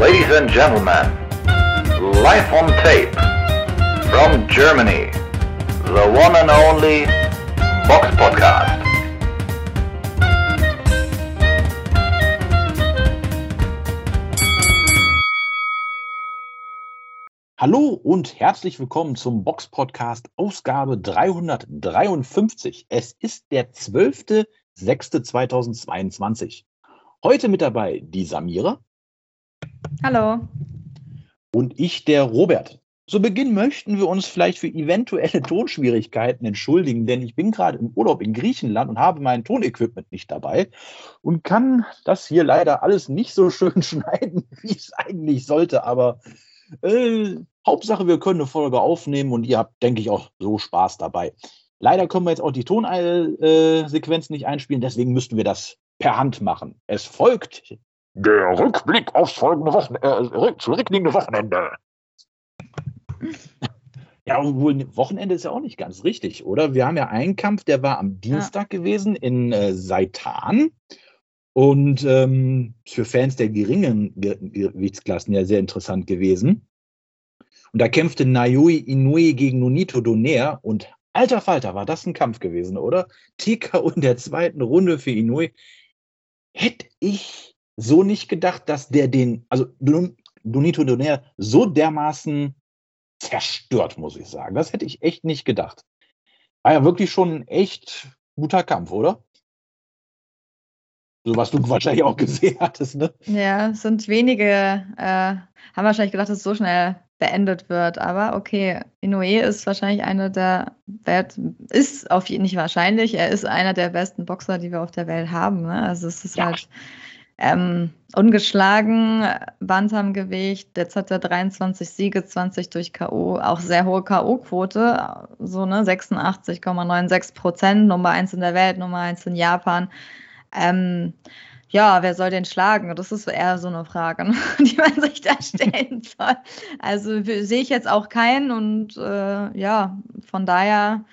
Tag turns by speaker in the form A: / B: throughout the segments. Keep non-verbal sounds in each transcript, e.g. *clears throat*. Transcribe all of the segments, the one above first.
A: Ladies and gentlemen, live on tape from Germany, the one and only Box Podcast.
B: Hallo und herzlich willkommen zum Box Podcast Ausgabe 353. Es ist der 12.06.2022. Heute mit dabei die Samira.
C: Hallo.
B: Und ich, der Robert. Zu Beginn möchten wir uns vielleicht für eventuelle Tonschwierigkeiten entschuldigen, denn ich bin gerade im Urlaub in Griechenland und habe mein Tonequipment nicht dabei und kann das hier leider alles nicht so schön *laughs* schneiden, wie es eigentlich sollte. Aber äh, Hauptsache, wir können eine Folge aufnehmen und ihr habt, denke ich, auch so Spaß dabei. Leider können wir jetzt auch die Tonsequenz nicht einspielen, deswegen müssten wir das per Hand machen. Es folgt der Rückblick aufs folgende Wochen äh, zurückliegende Wochenende. Ja, obwohl Wochenende ist ja auch nicht ganz richtig, oder? Wir haben ja einen Kampf, der war am Dienstag ja. gewesen in äh, Seitan. Und ähm, für Fans der geringen Gewichtsklassen ja sehr interessant gewesen. Und da kämpfte Nayui Inoue gegen Nonito Donaire und alter Falter, war das ein Kampf gewesen, oder? TKO in der zweiten Runde für Inoue. Hätte ich so nicht gedacht, dass der den, also Donito Donaire so dermaßen zerstört, muss ich sagen. Das hätte ich echt nicht gedacht. War ja wirklich schon ein echt guter Kampf, oder? So was du *laughs* wahrscheinlich auch gesehen hattest, ne?
C: Ja, es sind wenige, äh, haben wahrscheinlich gedacht, dass es so schnell beendet wird. Aber okay, Inoue ist wahrscheinlich einer der Welt, ist auf jeden nicht wahrscheinlich, er ist einer der besten Boxer, die wir auf der Welt haben. Ne? Also es ist ja. halt ähm, ungeschlagen, Bantamgewicht, jetzt hat er 23 Siege, 20 durch K.O., auch sehr hohe K.O.-Quote, so ne, 86,96 Prozent, Nummer eins in der Welt, Nummer eins in Japan. Ähm, ja, wer soll den schlagen? Das ist eher so eine Frage, ne, *laughs* die man sich da stellen *laughs* soll. Also sehe ich jetzt auch keinen und äh, ja, von daher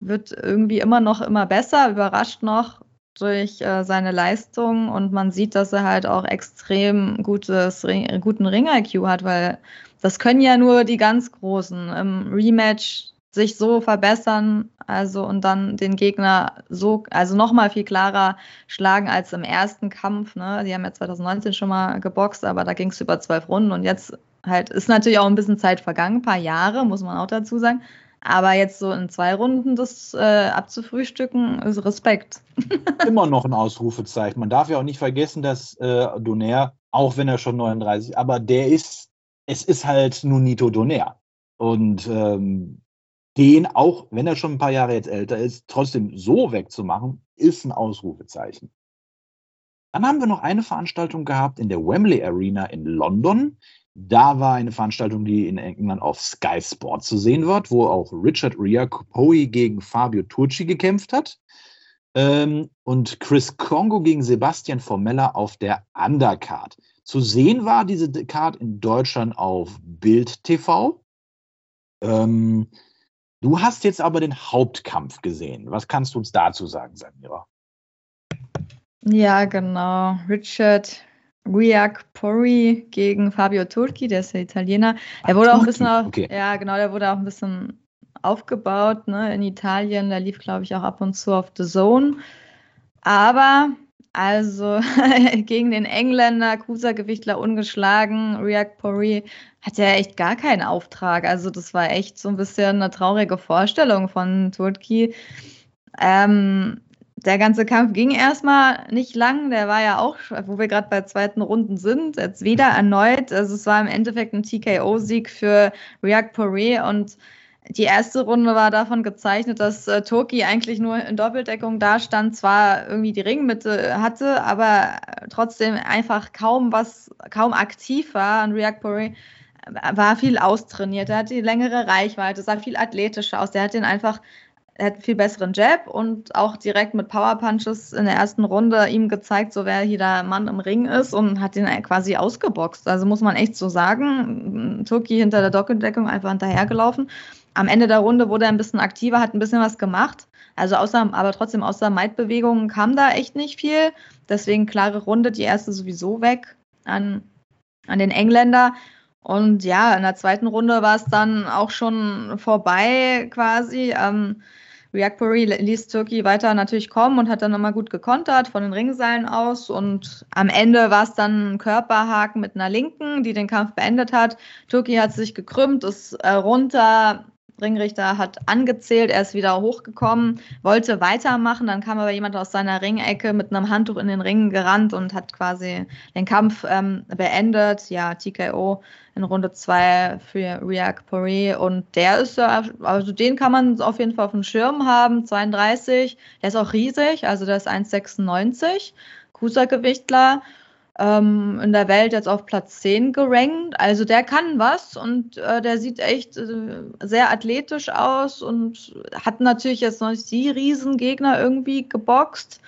C: wird irgendwie immer noch immer besser, überrascht noch durch äh, seine Leistung und man sieht, dass er halt auch extrem gutes, guten Ring-IQ hat, weil das können ja nur die ganz Großen im Rematch sich so verbessern, also und dann den Gegner so, also nochmal viel klarer schlagen als im ersten Kampf. Ne? Die haben ja 2019 schon mal geboxt, aber da ging es über zwölf Runden und jetzt halt ist natürlich auch ein bisschen Zeit vergangen, ein paar Jahre, muss man auch dazu sagen. Aber jetzt so in zwei Runden das äh, abzufrühstücken, ist Respekt. *laughs*
B: Immer noch ein Ausrufezeichen. Man darf ja auch nicht vergessen, dass äh, Donaire, auch wenn er schon 39, aber der ist, es ist halt Nunito Donaire. Und ähm, den, auch wenn er schon ein paar Jahre jetzt älter ist, trotzdem so wegzumachen, ist ein Ausrufezeichen. Dann haben wir noch eine Veranstaltung gehabt in der Wembley Arena in London. Da war eine Veranstaltung, die in England auf Sky Sport zu sehen wird, wo auch Richard Riacopoe gegen Fabio Turci gekämpft hat. Ähm, und Chris Congo gegen Sebastian Formella auf der Undercard. Zu sehen war diese Card in Deutschland auf Bild TV. Ähm, du hast jetzt aber den Hauptkampf gesehen. Was kannst du uns dazu sagen, Samira?
C: Ja, genau. Richard Riak Pori gegen Fabio Turchi, der ist ja Italiener. Er wurde auch ein bisschen, auf, okay. ja genau, der wurde auch ein bisschen aufgebaut ne, in Italien. Der lief, glaube ich, auch ab und zu auf The Zone. Aber also *laughs* gegen den Engländer, Cruisergewichtler ungeschlagen, Riak Pori hat ja echt gar keinen Auftrag. Also das war echt so ein bisschen eine traurige Vorstellung von Turki. Ähm, der ganze Kampf ging erstmal nicht lang. Der war ja auch, wo wir gerade bei zweiten Runden sind, jetzt wieder erneut. Also es war im Endeffekt ein TKO-Sieg für Riak Poré und die erste Runde war davon gezeichnet, dass äh, Turki eigentlich nur in Doppeldeckung dastand, zwar irgendwie die Ringmitte hatte, aber trotzdem einfach kaum was, kaum aktiv war. Und Riak Poré war viel austrainiert, er hatte die längere Reichweite, sah viel athletischer aus. Der hat den einfach er hat einen viel besseren Jab und auch direkt mit Power Punches in der ersten Runde ihm gezeigt, so wer hier der Mann im Ring ist und hat ihn quasi ausgeboxt. Also muss man echt so sagen. Turki hinter der Doppeldeckung einfach hinterhergelaufen. Am Ende der Runde wurde er ein bisschen aktiver, hat ein bisschen was gemacht. Also außer, aber trotzdem außer Maidbewegungen kam da echt nicht viel. Deswegen klare Runde, die erste sowieso weg an an den Engländer. Und ja, in der zweiten Runde war es dann auch schon vorbei quasi. Ähm, Reactory ließ Turkey weiter natürlich kommen und hat dann nochmal gut gekontert von den Ringseilen aus. Und am Ende war es dann ein Körperhaken mit einer Linken, die den Kampf beendet hat. Turkey hat sich gekrümmt, ist äh, runter, Ringrichter hat angezählt, er ist wieder hochgekommen, wollte weitermachen, dann kam aber jemand aus seiner Ringecke mit einem Handtuch in den Ring gerannt und hat quasi den Kampf ähm, beendet. Ja, TKO in Runde 2 für Riak Poirier und der ist ja, also den kann man auf jeden Fall auf dem Schirm haben, 32, der ist auch riesig, also der ist 1,96, Kusa-Gewichtler ähm, in der Welt jetzt auf Platz 10 gerankt. Also der kann was und äh, der sieht echt äh, sehr athletisch aus und hat natürlich jetzt noch nicht die Riesengegner irgendwie geboxt,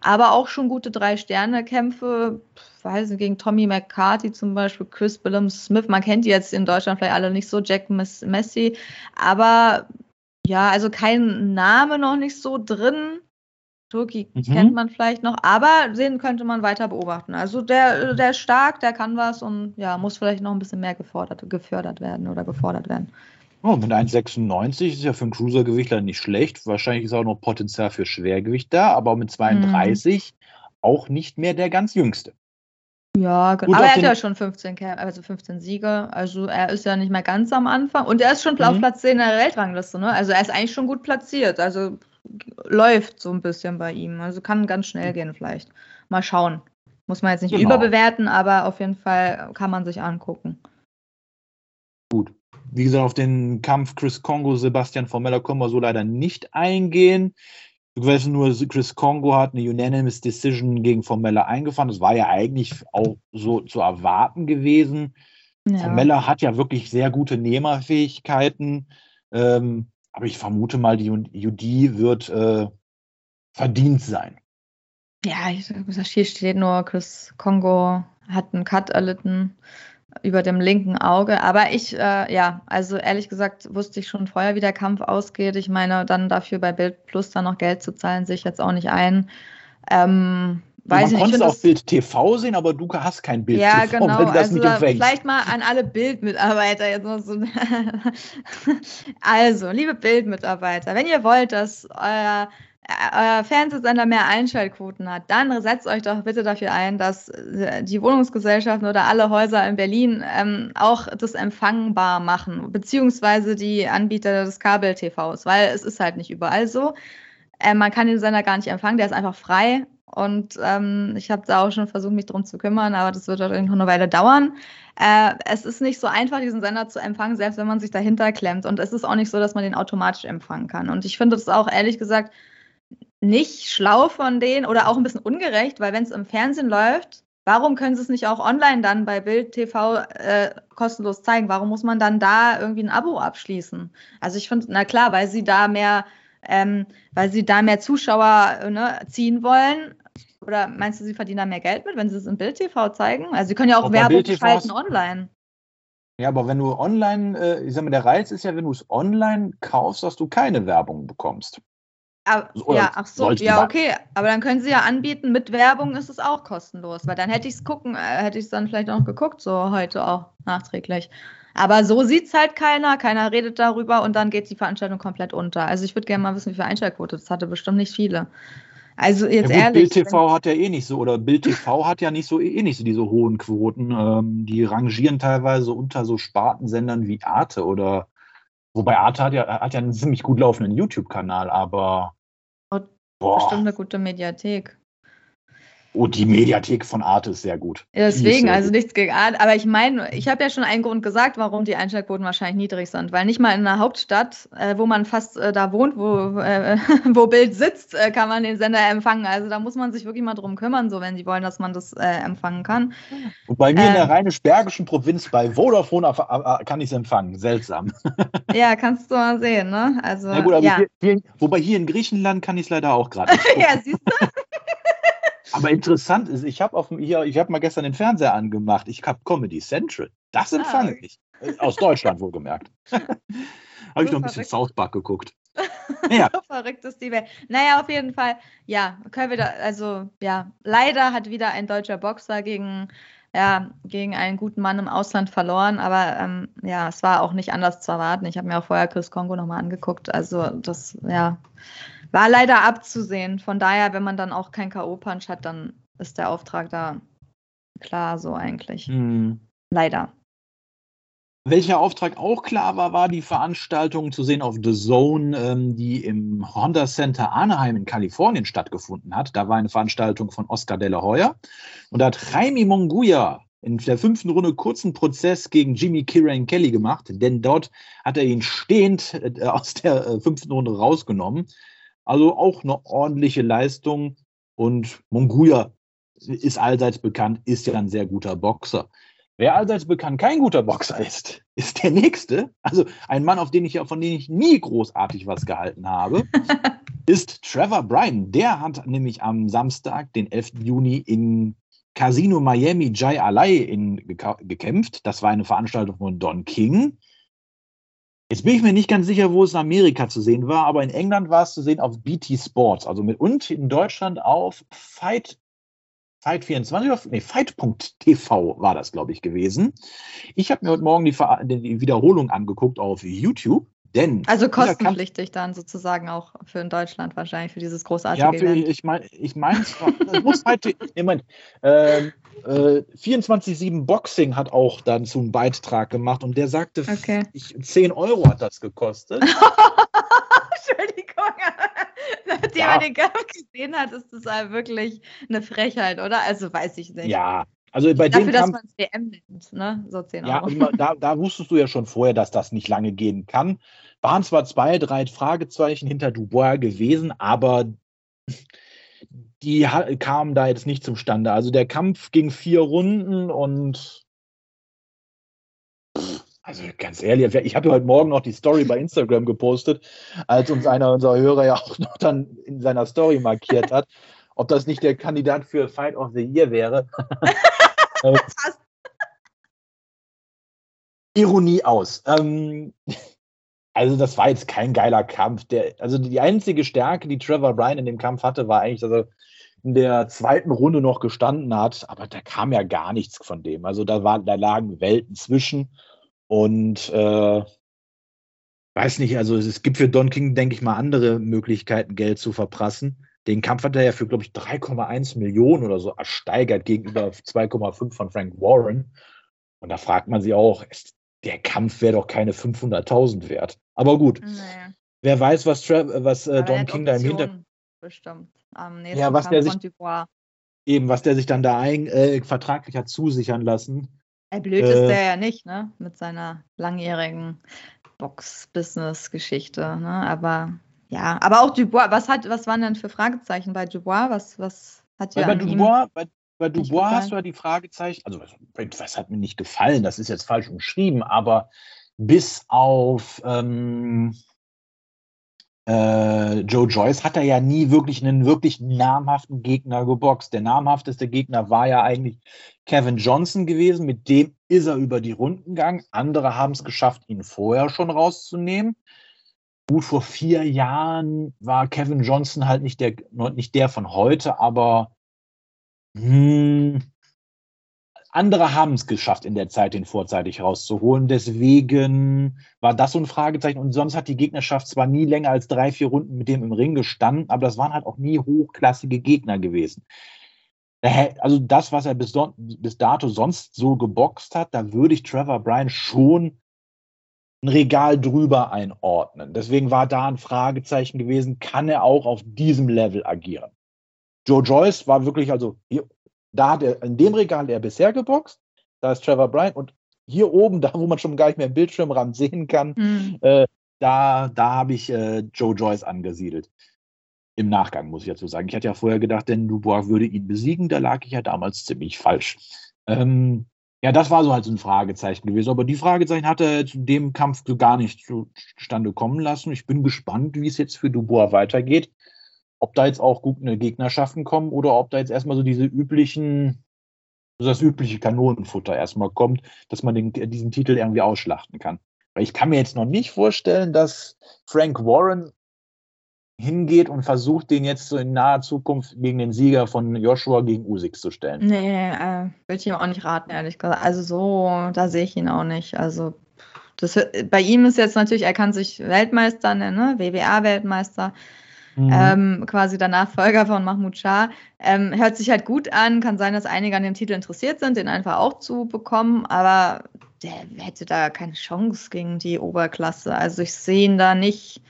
C: aber auch schon gute Drei-Sterne-Kämpfe. Weiß nicht, gegen Tommy McCarthy zum Beispiel, Chris Billum Smith. Man kennt die jetzt in Deutschland vielleicht alle nicht so, Jack Messi. Aber ja, also kein Name noch nicht so drin. Turki mhm. kennt man vielleicht noch, aber den könnte man weiter beobachten. Also der, der ist stark, der kann was und ja, muss vielleicht noch ein bisschen mehr gefordert, gefördert werden oder gefordert werden.
B: Oh, mit 1,96 ist ja für einen Cruisergewichtler nicht schlecht. Wahrscheinlich ist auch noch Potenzial für Schwergewicht da, aber mit 32 mhm. auch nicht mehr der ganz jüngste.
C: Ja, genau. aber er hat ja schon 15, also 15 Siege. Also er ist ja nicht mehr ganz am Anfang. Und er ist schon mhm. auf Platz 10 in der Weltrangliste. Ne? Also er ist eigentlich schon gut platziert. Also läuft so ein bisschen bei ihm. Also kann ganz schnell gehen vielleicht. Mal schauen. Muss man jetzt nicht genau. überbewerten, aber auf jeden Fall kann man sich angucken.
B: Gut. Wie gesagt, auf den Kampf Chris Congo, Sebastian Formella können wir so leider nicht eingehen. Du weißt nur, Chris Congo hat eine Unanimous Decision gegen Formella eingefahren. Das war ja eigentlich auch so zu erwarten gewesen. Ja. Formella hat ja wirklich sehr gute Nehmerfähigkeiten. Ähm, aber ich vermute mal, die Judy wird äh, verdient sein.
C: Ja, hier steht nur, Chris Kongo hat einen Cut erlitten über dem linken Auge. Aber ich, äh, ja, also ehrlich gesagt, wusste ich schon vorher, wie der Kampf ausgeht. Ich meine, dann dafür bei Bild Plus dann noch Geld zu zahlen, sehe ich jetzt auch nicht ein. Ähm,
B: Weiß man konnte es auf Bild TV sehen, aber du hast kein Bild
C: ja, TV, genau. wenn du das also nicht empfängst. Vielleicht mal an alle Bildmitarbeiter jetzt noch so. *laughs* also, liebe Bildmitarbeiter, wenn ihr wollt, dass euer, euer Fernsehsender mehr Einschaltquoten hat, dann setzt euch doch bitte dafür ein, dass äh, die Wohnungsgesellschaften oder alle Häuser in Berlin ähm, auch das empfangbar machen, beziehungsweise die Anbieter des Kabel-TVs, weil es ist halt nicht überall so. Äh, man kann den Sender gar nicht empfangen, der ist einfach frei und ähm, ich habe da auch schon versucht, mich drum zu kümmern, aber das wird wahrscheinlich noch eine Weile dauern. Äh, es ist nicht so einfach, diesen Sender zu empfangen, selbst wenn man sich dahinter klemmt. Und es ist auch nicht so, dass man den automatisch empfangen kann. Und ich finde das auch ehrlich gesagt nicht schlau von denen oder auch ein bisschen ungerecht, weil wenn es im Fernsehen läuft, warum können sie es nicht auch online dann bei Bild TV äh, kostenlos zeigen? Warum muss man dann da irgendwie ein Abo abschließen? Also ich finde, na klar, weil sie da mehr ähm, weil sie da mehr Zuschauer ne, ziehen wollen. Oder meinst du, sie verdienen da mehr Geld mit, wenn sie es im Bild-TV zeigen? Also sie können ja auch Ob Werbung schalten online.
B: Ja, aber wenn du online, äh, ich sag mal, der Reiz ist ja, wenn du es online kaufst, dass du keine Werbung bekommst.
C: Aber, ja, ach so, ja, okay. Aber dann können sie ja anbieten, mit Werbung ist es auch kostenlos, weil dann hätte ich es gucken, äh, hätte ich es dann vielleicht auch geguckt, so heute auch nachträglich. Aber so sieht es halt keiner, keiner redet darüber und dann geht die Veranstaltung komplett unter. Also ich würde gerne mal wissen, wie viel Einschaltquote das hatte, bestimmt nicht viele. Also jetzt ja, gut, ehrlich.
B: Bild TV hat ja eh nicht so, oder Bild TV hat ja nicht so eh nicht so diese hohen Quoten. Ähm, die rangieren teilweise unter so Spartensendern wie Arte oder wobei Arte hat ja, hat ja einen ziemlich gut laufenden YouTube-Kanal, aber
C: boah. bestimmt eine gute Mediathek.
B: Oh, die Mediathek von Arte ist sehr gut.
C: Deswegen, also gut. nichts gegen Arte. Aber ich meine, ich habe ja schon einen Grund gesagt, warum die Einschaltquoten wahrscheinlich niedrig sind. Weil nicht mal in einer Hauptstadt, äh, wo man fast äh, da wohnt, wo, äh, *laughs* wo Bild sitzt, äh, kann man den Sender empfangen. Also da muss man sich wirklich mal drum kümmern, so wenn sie wollen, dass man das äh, empfangen kann.
B: Und bei mir in der ähm. rheinisch-bergischen Provinz bei Vodafone kann ich es empfangen. Seltsam. *laughs*
C: ja, kannst du mal sehen, ne? Also,
B: ja, gut, ja. Hier, wobei hier in Griechenland kann ich es leider auch gerade *laughs* nicht. ja, siehst du? Aber interessant ist, ich habe hab mal gestern den Fernseher angemacht. Ich habe Comedy Central. Das empfange ah, ich. Aus Deutschland wohlgemerkt. *laughs* habe ich noch ein bisschen South Park geguckt. *laughs*
C: Ja. so verrückt ist die Welt. Naja, auf jeden Fall, ja, können wir da, also ja, leider hat wieder ein deutscher Boxer gegen, ja, gegen einen guten Mann im Ausland verloren, aber ähm, ja, es war auch nicht anders zu erwarten. Ich habe mir auch vorher Chris Kongo nochmal angeguckt, also das, ja, war leider abzusehen. Von daher, wenn man dann auch kein K.O.-Punch hat, dann ist der Auftrag da klar so eigentlich. Hm. Leider.
B: Welcher Auftrag auch klar war, war die Veranstaltung zu sehen auf The Zone, ähm, die im Honda Center Anaheim in Kalifornien stattgefunden hat. Da war eine Veranstaltung von Oscar de la Hoya. Und da hat Jaime Monguia in der fünften Runde kurzen Prozess gegen Jimmy Kieran Kelly gemacht, denn dort hat er ihn stehend äh, aus der äh, fünften Runde rausgenommen. Also auch eine ordentliche Leistung. Und Monguia ist allseits bekannt, ist ja ein sehr guter Boxer. Wer allseits bekannt kein guter Boxer ist, *laughs* ist der nächste. Also ein Mann, auf den ich, von dem ich nie großartig was gehalten habe, *laughs* ist Trevor Bryan. Der hat nämlich am Samstag, den 11. Juni, in Casino Miami Jai Alai in, gekämpft. Das war eine Veranstaltung von Don King. Jetzt bin ich mir nicht ganz sicher, wo es in Amerika zu sehen war, aber in England war es zu sehen auf BT Sports, also mit und in Deutschland auf Fight Fight24, nee, Fight.tv war das, glaube ich, gewesen. Ich habe mir heute Morgen die, die, Wiederholung angeguckt auf YouTube. Denn
C: also kostenpflichtig dann sozusagen auch für in Deutschland wahrscheinlich für dieses großartige ja, für,
B: Event. ich meine, ich meine, muss halt, ich mein, *laughs* äh, äh, 24-7 Boxing hat auch dazu einen Beitrag gemacht und der sagte, okay. ich, 10 Euro hat das gekostet. *laughs*
C: Entschuldigung. Nachdem ja. man den Kampf gesehen hat, ist das halt wirklich eine Frechheit, oder? Also weiß ich nicht.
B: Ja, also bei
C: Dafür, dem Kampf, dass man es WM nimmt, ne? So 10
B: Euro. Ja, da, da, wusstest du ja schon vorher, dass das nicht lange gehen kann. Waren zwar zwei, drei Fragezeichen hinter Dubois gewesen, aber die kamen da jetzt nicht zum Stande. Also der Kampf ging vier Runden und also ganz ehrlich, ich habe ja heute Morgen noch die Story bei Instagram gepostet, als uns einer unserer Hörer ja auch noch dann in seiner Story markiert hat, *laughs* ob das nicht der Kandidat für Fight of the Year wäre. *laughs* Äh, Ironie aus. Ähm, also das war jetzt kein geiler Kampf. Der, also die einzige Stärke, die Trevor Bryan in dem Kampf hatte, war eigentlich, dass er in der zweiten Runde noch gestanden hat, aber da kam ja gar nichts von dem. Also da, war, da lagen Welten zwischen. Und äh, weiß nicht, also es gibt für Don King, denke ich mal, andere Möglichkeiten, Geld zu verprassen. Den Kampf hat er ja für, glaube ich, 3,1 Millionen oder so ersteigert gegenüber 2,5 von Frank Warren. Und da fragt man sich auch, ist, der Kampf wäre doch keine 500.000 wert. Aber gut, naja. wer weiß, was, was äh, Don King da im Hintergrund.
C: Bestimmt.
B: Am ja, was Kampf der sich, eben, was der sich dann da ein, äh, vertraglich hat zusichern lassen.
C: Ey, blöd äh, ist der ja nicht, ne? Mit seiner langjährigen Box-Business-Geschichte, ne? Aber ja, aber auch Dubois, was hat, was waren denn für Fragezeichen bei Dubois? Was, was hat
B: ja bei Dubois, bei, bei Dubois hast du ja die Fragezeichen, also was, was, hat mir nicht gefallen, das ist jetzt falsch umschrieben, aber bis auf ähm, äh, Joe Joyce hat er ja nie wirklich einen wirklich namhaften Gegner geboxt. Der namhafteste Gegner war ja eigentlich Kevin Johnson gewesen, mit dem ist er über die Runden gegangen. Andere haben es geschafft, ihn vorher schon rauszunehmen. Gut, vor vier Jahren war Kevin Johnson halt nicht der, nicht der von heute, aber hm, andere haben es geschafft, in der Zeit den vorzeitig rauszuholen. Deswegen war das so ein Fragezeichen. Und sonst hat die Gegnerschaft zwar nie länger als drei, vier Runden mit dem im Ring gestanden, aber das waren halt auch nie hochklassige Gegner gewesen. Also das, was er bis, bis dato sonst so geboxt hat, da würde ich Trevor Bryan schon ein Regal drüber einordnen. Deswegen war da ein Fragezeichen gewesen, kann er auch auf diesem Level agieren? Joe Joyce war wirklich, also da hat er in dem Regal er bisher geboxt, da ist Trevor Bryan und hier oben, *laughs* da wo man schon gar nicht mehr im Bildschirmrand sehen kann, mhm. äh, da, da habe ich äh, Joe Joyce angesiedelt. Im Nachgang muss ich dazu sagen. Ich hatte ja vorher gedacht, denn Dubois würde ihn besiegen, da lag ich ja damals ziemlich falsch. Ähm, ja, das war so halt so ein Fragezeichen gewesen. Aber die Fragezeichen hat er zu dem Kampf so gar nicht zustande kommen lassen. Ich bin gespannt, wie es jetzt für Dubois weitergeht ob da jetzt auch gute Gegnerschaften kommen oder ob da jetzt erstmal so diese üblichen, so das übliche Kanonenfutter erstmal kommt, dass man den, diesen Titel irgendwie ausschlachten kann. Weil ich kann mir jetzt noch nicht vorstellen, dass Frank Warren hingeht und versucht, den jetzt so in naher Zukunft gegen den Sieger von Joshua gegen Usyk zu stellen.
C: Nee, äh, will ich ihm auch nicht raten, ehrlich gesagt. Also so, da sehe ich ihn auch nicht. Also das, bei ihm ist jetzt natürlich, er kann sich Weltmeister nennen, ne? WBA-Weltmeister. Mhm. Ähm, quasi der Nachfolger von Mahmoud Shah. Ähm, hört sich halt gut an, kann sein, dass einige an dem Titel interessiert sind, den einfach auch zu bekommen, aber der hätte da keine Chance gegen die Oberklasse. Also ich sehe ihn da nicht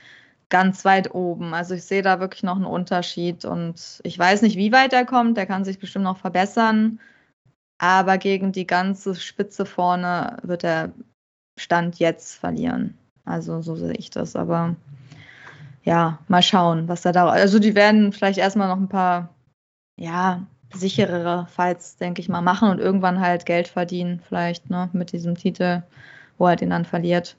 C: ganz weit oben. Also ich sehe da wirklich noch einen Unterschied und ich weiß nicht, wie weit er kommt. Der kann sich bestimmt noch verbessern. Aber gegen die ganze Spitze vorne wird er Stand jetzt verlieren. Also so sehe ich das. Aber ja, mal schauen, was da. Also die werden vielleicht erstmal noch ein paar, ja, sicherere Fights, denke ich mal, machen und irgendwann halt Geld verdienen, vielleicht, ne, mit diesem Titel, wo er den dann verliert.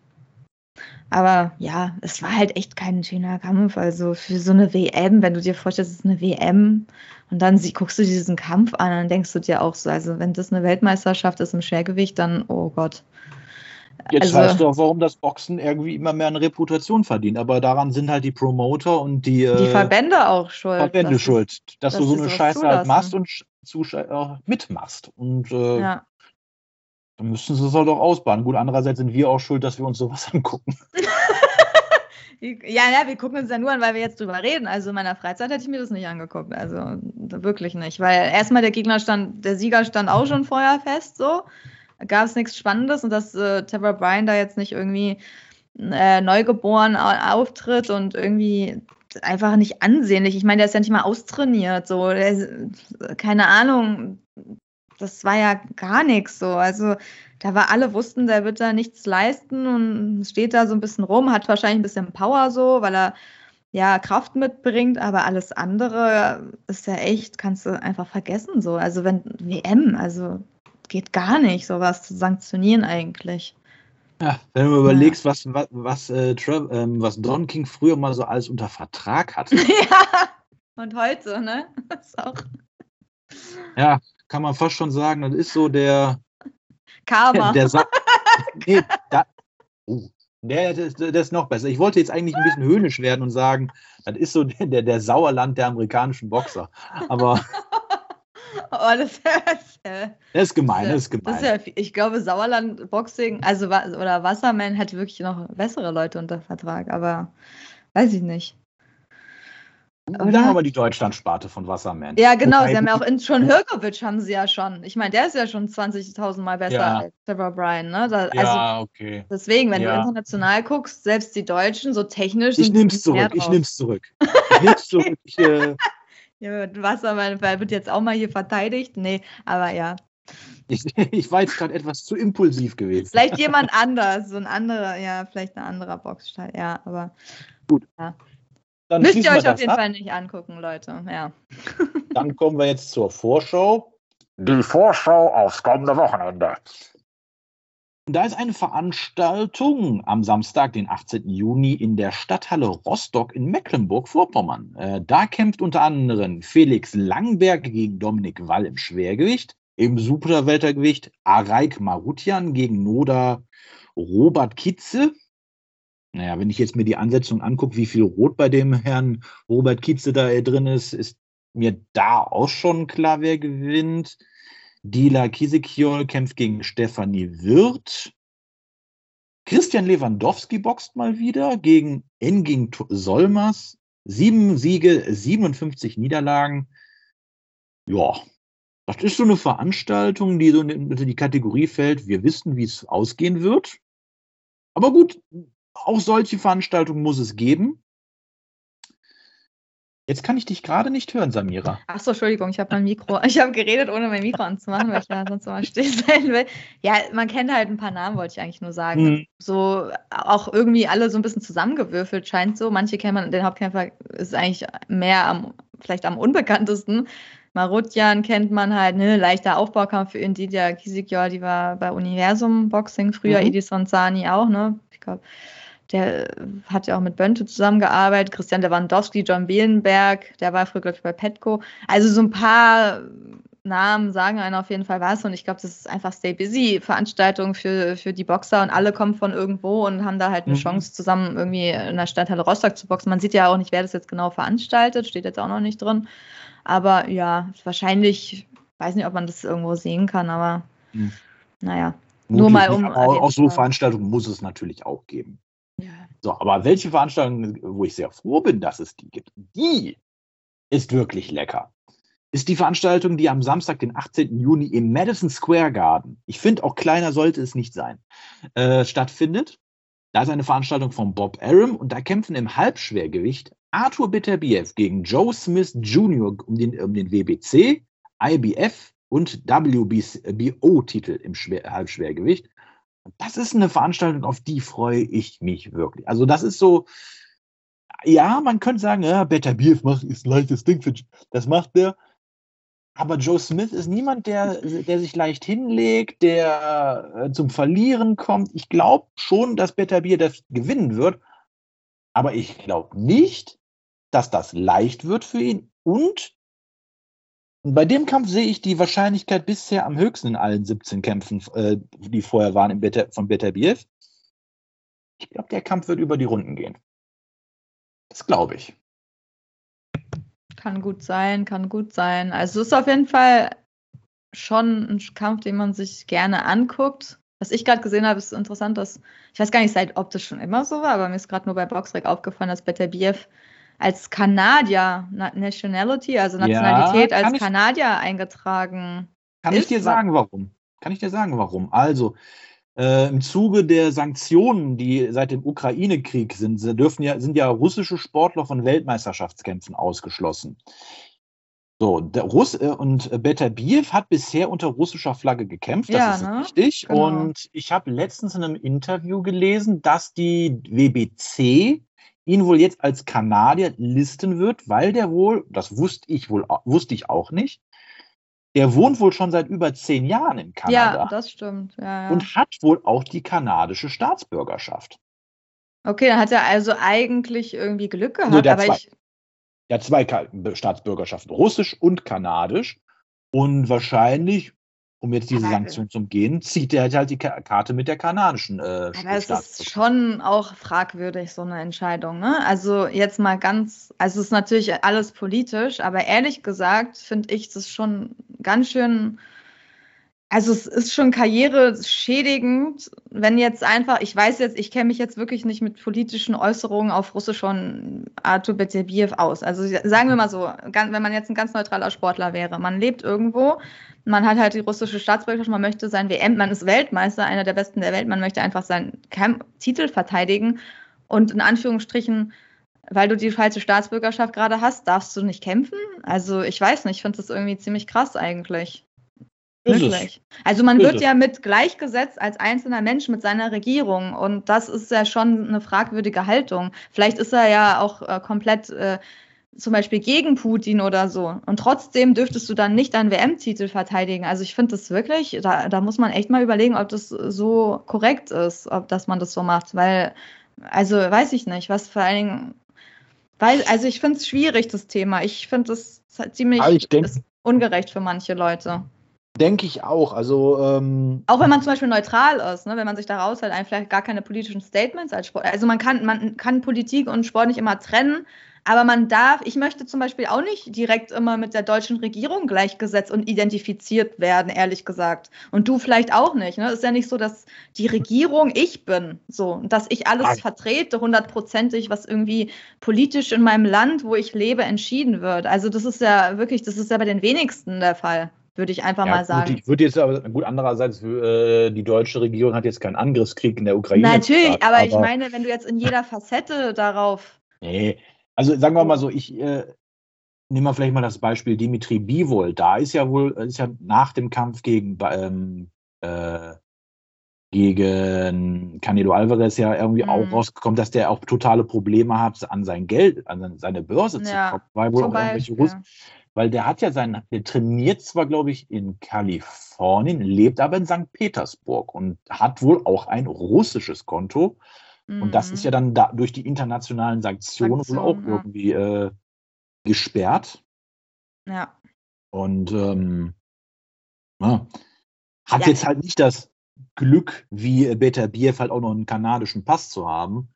C: Aber ja, es war halt echt kein schöner Kampf. Also für so eine WM, wenn du dir vorstellst, es ist eine WM und dann sie, guckst du diesen Kampf an, dann denkst du dir auch so, also wenn das eine Weltmeisterschaft ist im Schwergewicht, dann, oh Gott.
B: Jetzt also, weißt du auch, warum das Boxen irgendwie immer mehr eine Reputation verdient. Aber daran sind halt die Promoter und die,
C: die äh, Verbände auch schuld.
B: Verbände schuld, dass, dass du so eine Scheiße halt machst und Zuschauer mitmachst. Und äh, ja. Dann müssen sie es halt auch ausbaden. Gut, andererseits sind wir auch schuld, dass wir uns sowas *laughs* angucken. *laughs*
C: ja, ja, wir gucken uns ja nur an, weil wir jetzt drüber reden. Also in meiner Freizeit hätte ich mir das nicht angeguckt. Also wirklich nicht. Weil erstmal der Gegner stand, der Sieger stand auch schon vorher fest, so. Gab es nichts Spannendes und dass äh, Tara Bryan da jetzt nicht irgendwie äh, neugeboren auftritt und irgendwie einfach nicht ansehnlich. Ich meine, der ist ja nicht mal austrainiert, so. Der, keine Ahnung, das war ja gar nichts so. Also da war alle wussten, der wird da nichts leisten und steht da so ein bisschen rum, hat wahrscheinlich ein bisschen Power so, weil er ja Kraft mitbringt, aber alles andere ist ja echt, kannst du einfach vergessen so. Also wenn WM, also geht gar nicht, sowas zu sanktionieren eigentlich.
B: Ja, wenn du überlegst, ja. was, was, was, äh, ähm, was Don King früher mal so alles unter Vertrag hatte. *laughs*
C: ja, und heute, ne? *laughs* Das ist auch.
B: Ja, kann man fast schon sagen, das ist so der.
C: Karma.
B: Der, der *laughs* nee, da, uh, der, der, der, ist noch besser. Ich wollte jetzt eigentlich ein bisschen höhnisch werden und sagen, das ist so der, der Sauerland der amerikanischen Boxer. Aber. *laughs*
C: Oh, das,
B: das, das ist gemein, das ist gemein.
C: Ist ja, ich glaube, Sauerland Boxing, also oder Wasserman hat wirklich noch bessere Leute unter Vertrag, aber weiß ich nicht.
B: Oder? Dann haben wir die Deutschlandsparte von Wasserman.
C: Ja, genau. Wobei sie haben ja auch in, schon Hirkovic haben sie ja schon. Ich meine, der ist ja schon 20.000 Mal besser ja. als Trevor Bryan. Ne? Da,
B: also, ja, okay.
C: Deswegen, wenn ja. du international guckst, selbst die Deutschen so technisch.
B: Ich nehme es zurück. Ich nehme es zurück. Ich nehme es zurück. Ich, äh,
C: ja, Wasserman wird jetzt auch mal hier verteidigt. Nee, aber ja.
B: Ich, *laughs* ich war jetzt gerade etwas zu impulsiv gewesen.
C: Vielleicht jemand *laughs* anders, so ein anderer, ja, vielleicht ein anderer Boxstall, ja, aber.
B: Gut.
C: Ja. Dann Müsst ihr euch auf jeden ab. Fall nicht angucken, Leute. Ja.
B: Dann kommen wir jetzt zur Vorschau. Die Vorschau aufs kommende Wochenende. Da ist eine Veranstaltung am Samstag, den 18. Juni, in der Stadthalle Rostock in Mecklenburg-Vorpommern. Äh, da kämpft unter anderem Felix Langberg gegen Dominik Wall im Schwergewicht, im Superweltergewicht Araik Marutian gegen Noda Robert Kitze naja, wenn ich jetzt mir die Ansetzung angucke, wie viel Rot bei dem Herrn Robert Kietze da drin ist, ist mir da auch schon klar, wer gewinnt. Dila Kiesekiol kämpft gegen Stefanie Wirth. Christian Lewandowski boxt mal wieder gegen Enging Solmers. Sieben Siege, 57 Niederlagen. Ja, das ist so eine Veranstaltung, die so in die Kategorie fällt. Wir wissen, wie es ausgehen wird. Aber gut, auch solche Veranstaltungen muss es geben. Jetzt kann ich dich gerade nicht hören, Samira.
C: Achso, Entschuldigung, ich habe mein Mikro, *laughs* ich habe geredet, ohne mein Mikro anzumachen, weil ich da sonst immer still *laughs* sein will. Ja, man kennt halt ein paar Namen, wollte ich eigentlich nur sagen. Hm. So auch irgendwie alle so ein bisschen zusammengewürfelt scheint so. Manche kennen man, den Hauptkämpfer ist eigentlich mehr am, vielleicht am unbekanntesten. Marutjan kennt man halt, ne, leichter Aufbaukampf für Indidia Kisikior, die war bei Universum Boxing früher, mhm. Edison Sani auch, ne? Ich glaube, der hat ja auch mit Bönte zusammengearbeitet. Christian Lewandowski, John Bielenberg, der war früher, glaube ich, bei Petco. Also so ein paar Namen sagen einen auf jeden Fall was und ich glaube, das ist einfach Stay Busy Veranstaltung für, für die Boxer und alle kommen von irgendwo und haben da halt eine mhm. Chance zusammen irgendwie in der Stadthalle Rostock zu boxen. Man sieht ja auch nicht, wer das jetzt genau veranstaltet, steht jetzt auch noch nicht drin. Aber ja, wahrscheinlich, weiß nicht, ob man das irgendwo sehen kann, aber mhm. naja.
B: Nur mal um. Auch, auch so Veranstaltungen muss es natürlich auch geben. So, aber welche Veranstaltung, wo ich sehr froh bin, dass es die gibt, die ist wirklich lecker. Ist die Veranstaltung, die am Samstag, den 18. Juni im Madison Square Garden, ich finde auch kleiner sollte es nicht sein, äh, stattfindet. Da ist eine Veranstaltung von Bob Arum und da kämpfen im Halbschwergewicht Arthur Beterbiev gegen Joe Smith Jr. um den, um den WBC, IBF und WBO-Titel im Schwer, Halbschwergewicht. Das ist eine Veranstaltung, auf die freue ich mich wirklich. Also das ist so, ja, man könnte sagen, ja, Better Beef ist ein leichtes Ding. Das macht der. Aber Joe Smith ist niemand, der, der sich leicht hinlegt, der äh, zum Verlieren kommt. Ich glaube schon, dass Better Bier das gewinnen wird. Aber ich glaube nicht, dass das leicht wird für ihn. Und bei dem Kampf sehe ich die Wahrscheinlichkeit bisher am höchsten in allen 17 Kämpfen, äh, die vorher waren Better, von Better Beef. Ich glaube, der Kampf wird über die Runden gehen. Das glaube ich.
C: Kann gut sein, kann gut sein. Also es ist auf jeden Fall schon ein Kampf, den man sich gerne anguckt. Was ich gerade gesehen habe, ist interessant, dass ich weiß gar nicht, seit ob das schon immer so war, aber mir ist gerade nur bei Boxrec aufgefallen, dass Beterbiev als Kanadier Nationality, also Nationalität ja, als Kanadier eingetragen.
B: Kann ist. ich dir sagen, warum? Kann ich dir sagen, warum? Also äh, im Zuge der Sanktionen, die seit dem Ukraine-Krieg sind, dürfen ja, sind ja russische Sportler von Weltmeisterschaftskämpfen ausgeschlossen. So, Russ äh, und Beterbiev hat bisher unter russischer Flagge gekämpft, das ja, ist ne? richtig. Genau. Und ich habe letztens in einem Interview gelesen, dass die WBC ihn wohl jetzt als Kanadier listen wird, weil der wohl, das wusste ich wohl, wusste ich auch nicht, der wohnt wohl schon seit über zehn Jahren in Kanada.
C: Ja, das stimmt. Ja, ja.
B: Und hat wohl auch die kanadische Staatsbürgerschaft.
C: Okay, dann hat er also eigentlich irgendwie Glück gehabt. Nee, der, aber
B: zwei,
C: ich...
B: der hat zwei Staatsbürgerschaften, russisch und kanadisch. Und wahrscheinlich um jetzt diese Sanktion zu umgehen, zieht er halt die Karte mit der kanadischen äh,
C: Aber es ist schon auch fragwürdig, so eine Entscheidung. Ne? Also jetzt mal ganz, also es ist natürlich alles politisch, aber ehrlich gesagt finde ich das schon ganz schön also es ist schon karriereschädigend, wenn jetzt einfach, ich weiß jetzt, ich kenne mich jetzt wirklich nicht mit politischen Äußerungen auf Russisch von Artur Beterbiev aus. Also sagen wir mal so, wenn man jetzt ein ganz neutraler Sportler wäre, man lebt irgendwo, man hat halt die russische Staatsbürgerschaft, man möchte sein WM, man ist Weltmeister, einer der besten der Welt, man möchte einfach seinen Titel verteidigen und in Anführungsstrichen weil du die falsche Staatsbürgerschaft gerade hast, darfst du nicht kämpfen? Also ich weiß nicht, ich finde das irgendwie ziemlich krass eigentlich. Wirklich. Also man wird ja mit gleichgesetzt als einzelner Mensch mit seiner Regierung und das ist ja schon eine fragwürdige Haltung. Vielleicht ist er ja auch äh, komplett äh, zum Beispiel gegen Putin oder so und trotzdem dürftest du dann nicht deinen WM-Titel verteidigen. Also ich finde das wirklich, da, da muss man echt mal überlegen, ob das so korrekt ist, ob dass man das so macht, weil, also weiß ich nicht, was vor allen Dingen, weil, also ich finde es schwierig, das Thema. Ich finde es ziemlich
B: denk,
C: ungerecht für manche Leute.
B: Denke ich auch. Also ähm,
C: auch wenn man zum Beispiel neutral ist, ne, wenn man sich da raushält, einfach vielleicht gar keine politischen Statements als Sport. Also man kann, man kann Politik und Sport nicht immer trennen, aber man darf, ich möchte zum Beispiel auch nicht direkt immer mit der deutschen Regierung gleichgesetzt und identifiziert werden, ehrlich gesagt. Und du vielleicht auch nicht. Ne? Ist ja nicht so, dass die Regierung ich bin, so, dass ich alles Nein. vertrete, hundertprozentig, was irgendwie politisch in meinem Land, wo ich lebe, entschieden wird. Also das ist ja wirklich, das ist ja bei den wenigsten der Fall würde ich einfach ja, mal sagen.
B: Gut, ich würde jetzt aber gut andererseits äh, die deutsche Regierung hat jetzt keinen Angriffskrieg in der Ukraine.
C: Natürlich, gesagt, aber, aber, ich meine, wenn du jetzt in jeder Facette darauf.
B: Nee, also sagen wir mal so, ich äh, nehme mal vielleicht mal das Beispiel Dimitri Bivol. Da ist ja wohl ist ja nach dem Kampf gegen ähm, äh, gegen Canelo Alvarez ja irgendwie mhm. auch rausgekommen, dass der auch totale Probleme hat, an sein Geld, an seine Börse ja, zu kommen, weil wohl auch irgendwelche Russen weil der hat ja sein, der trainiert zwar, glaube ich, in Kalifornien, lebt aber in St. Petersburg und hat wohl auch ein russisches Konto. Mhm. Und das ist ja mhm. dann da, durch die internationalen Sanktionen Sanktion, wohl auch ja. irgendwie äh, gesperrt.
C: Ja.
B: Und ähm, Ja. Hat ja. jetzt halt nicht das Glück, wie Beta Biev halt auch noch einen kanadischen Pass zu haben.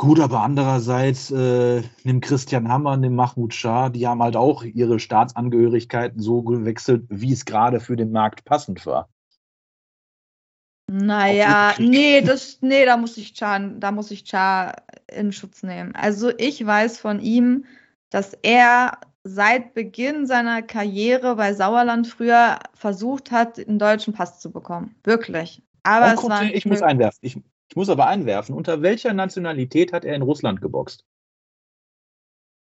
B: Gut, aber andererseits, äh, nimm Christian Hammer, nimm Mahmoud Shah, die haben halt auch ihre Staatsangehörigkeiten so gewechselt, wie es gerade für den Markt passend war.
C: Naja, nee, das, nee, da muss ich Cha, da muss ich Cha in Schutz nehmen. Also ich weiß von ihm, dass er seit Beginn seiner Karriere bei Sauerland früher versucht hat, einen deutschen Pass zu bekommen. Wirklich. Aber
B: es war ich muss einwerfen. Ich, ich muss aber einwerfen. Unter welcher Nationalität hat er in Russland geboxt?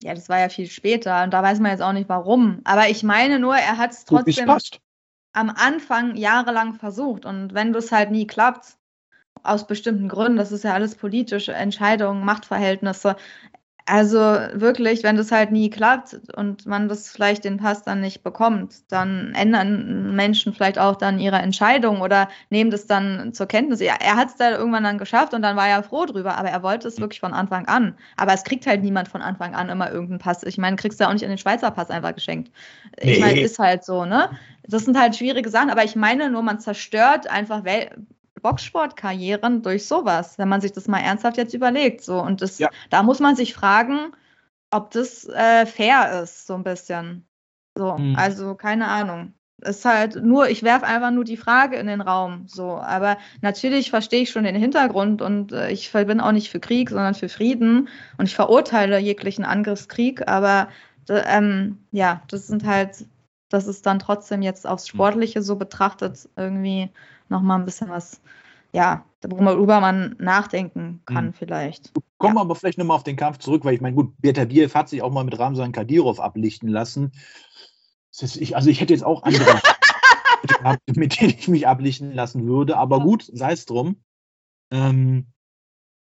C: Ja, das war ja viel später und da weiß man jetzt auch nicht warum. Aber ich meine nur, er hat es trotzdem am Anfang jahrelang versucht. Und wenn das halt nie klappt, aus bestimmten Gründen, das ist ja alles politische Entscheidungen, Machtverhältnisse, also wirklich, wenn das halt nie klappt und man das vielleicht den Pass dann nicht bekommt, dann ändern Menschen vielleicht auch dann ihre Entscheidung oder nehmen das dann zur Kenntnis. Er, er hat es da irgendwann dann geschafft und dann war er froh drüber, aber er wollte es wirklich von Anfang an. Aber es kriegt halt niemand von Anfang an immer irgendeinen Pass. Ich meine, kriegst du ja auch nicht in den Schweizer Pass einfach geschenkt. Ich meine, ist halt so, ne? Das sind halt schwierige Sachen, aber ich meine nur, man zerstört einfach Wel Boxsportkarrieren durch sowas, wenn man sich das mal ernsthaft jetzt überlegt. So. Und das, ja. da muss man sich fragen, ob das äh, fair ist, so ein bisschen. So, mhm. also keine Ahnung. Ist halt nur, ich werfe einfach nur die Frage in den Raum. So, aber natürlich verstehe ich schon den Hintergrund und äh, ich bin auch nicht für Krieg, sondern für Frieden und ich verurteile jeglichen Angriffskrieg, aber ähm, ja, das sind halt, das ist dann trotzdem jetzt aufs mhm. Sportliche so betrachtet irgendwie nochmal ein bisschen was, ja, worüber man nachdenken kann mhm. vielleicht.
B: Kommen wir
C: ja.
B: aber vielleicht nochmal auf den Kampf zurück, weil ich meine, gut, Biev hat sich auch mal mit Ramsan Kadirov ablichten lassen. Ich, also ich hätte jetzt auch *laughs* andere mit denen ich mich ablichten lassen würde, aber gut, sei es drum. Ähm,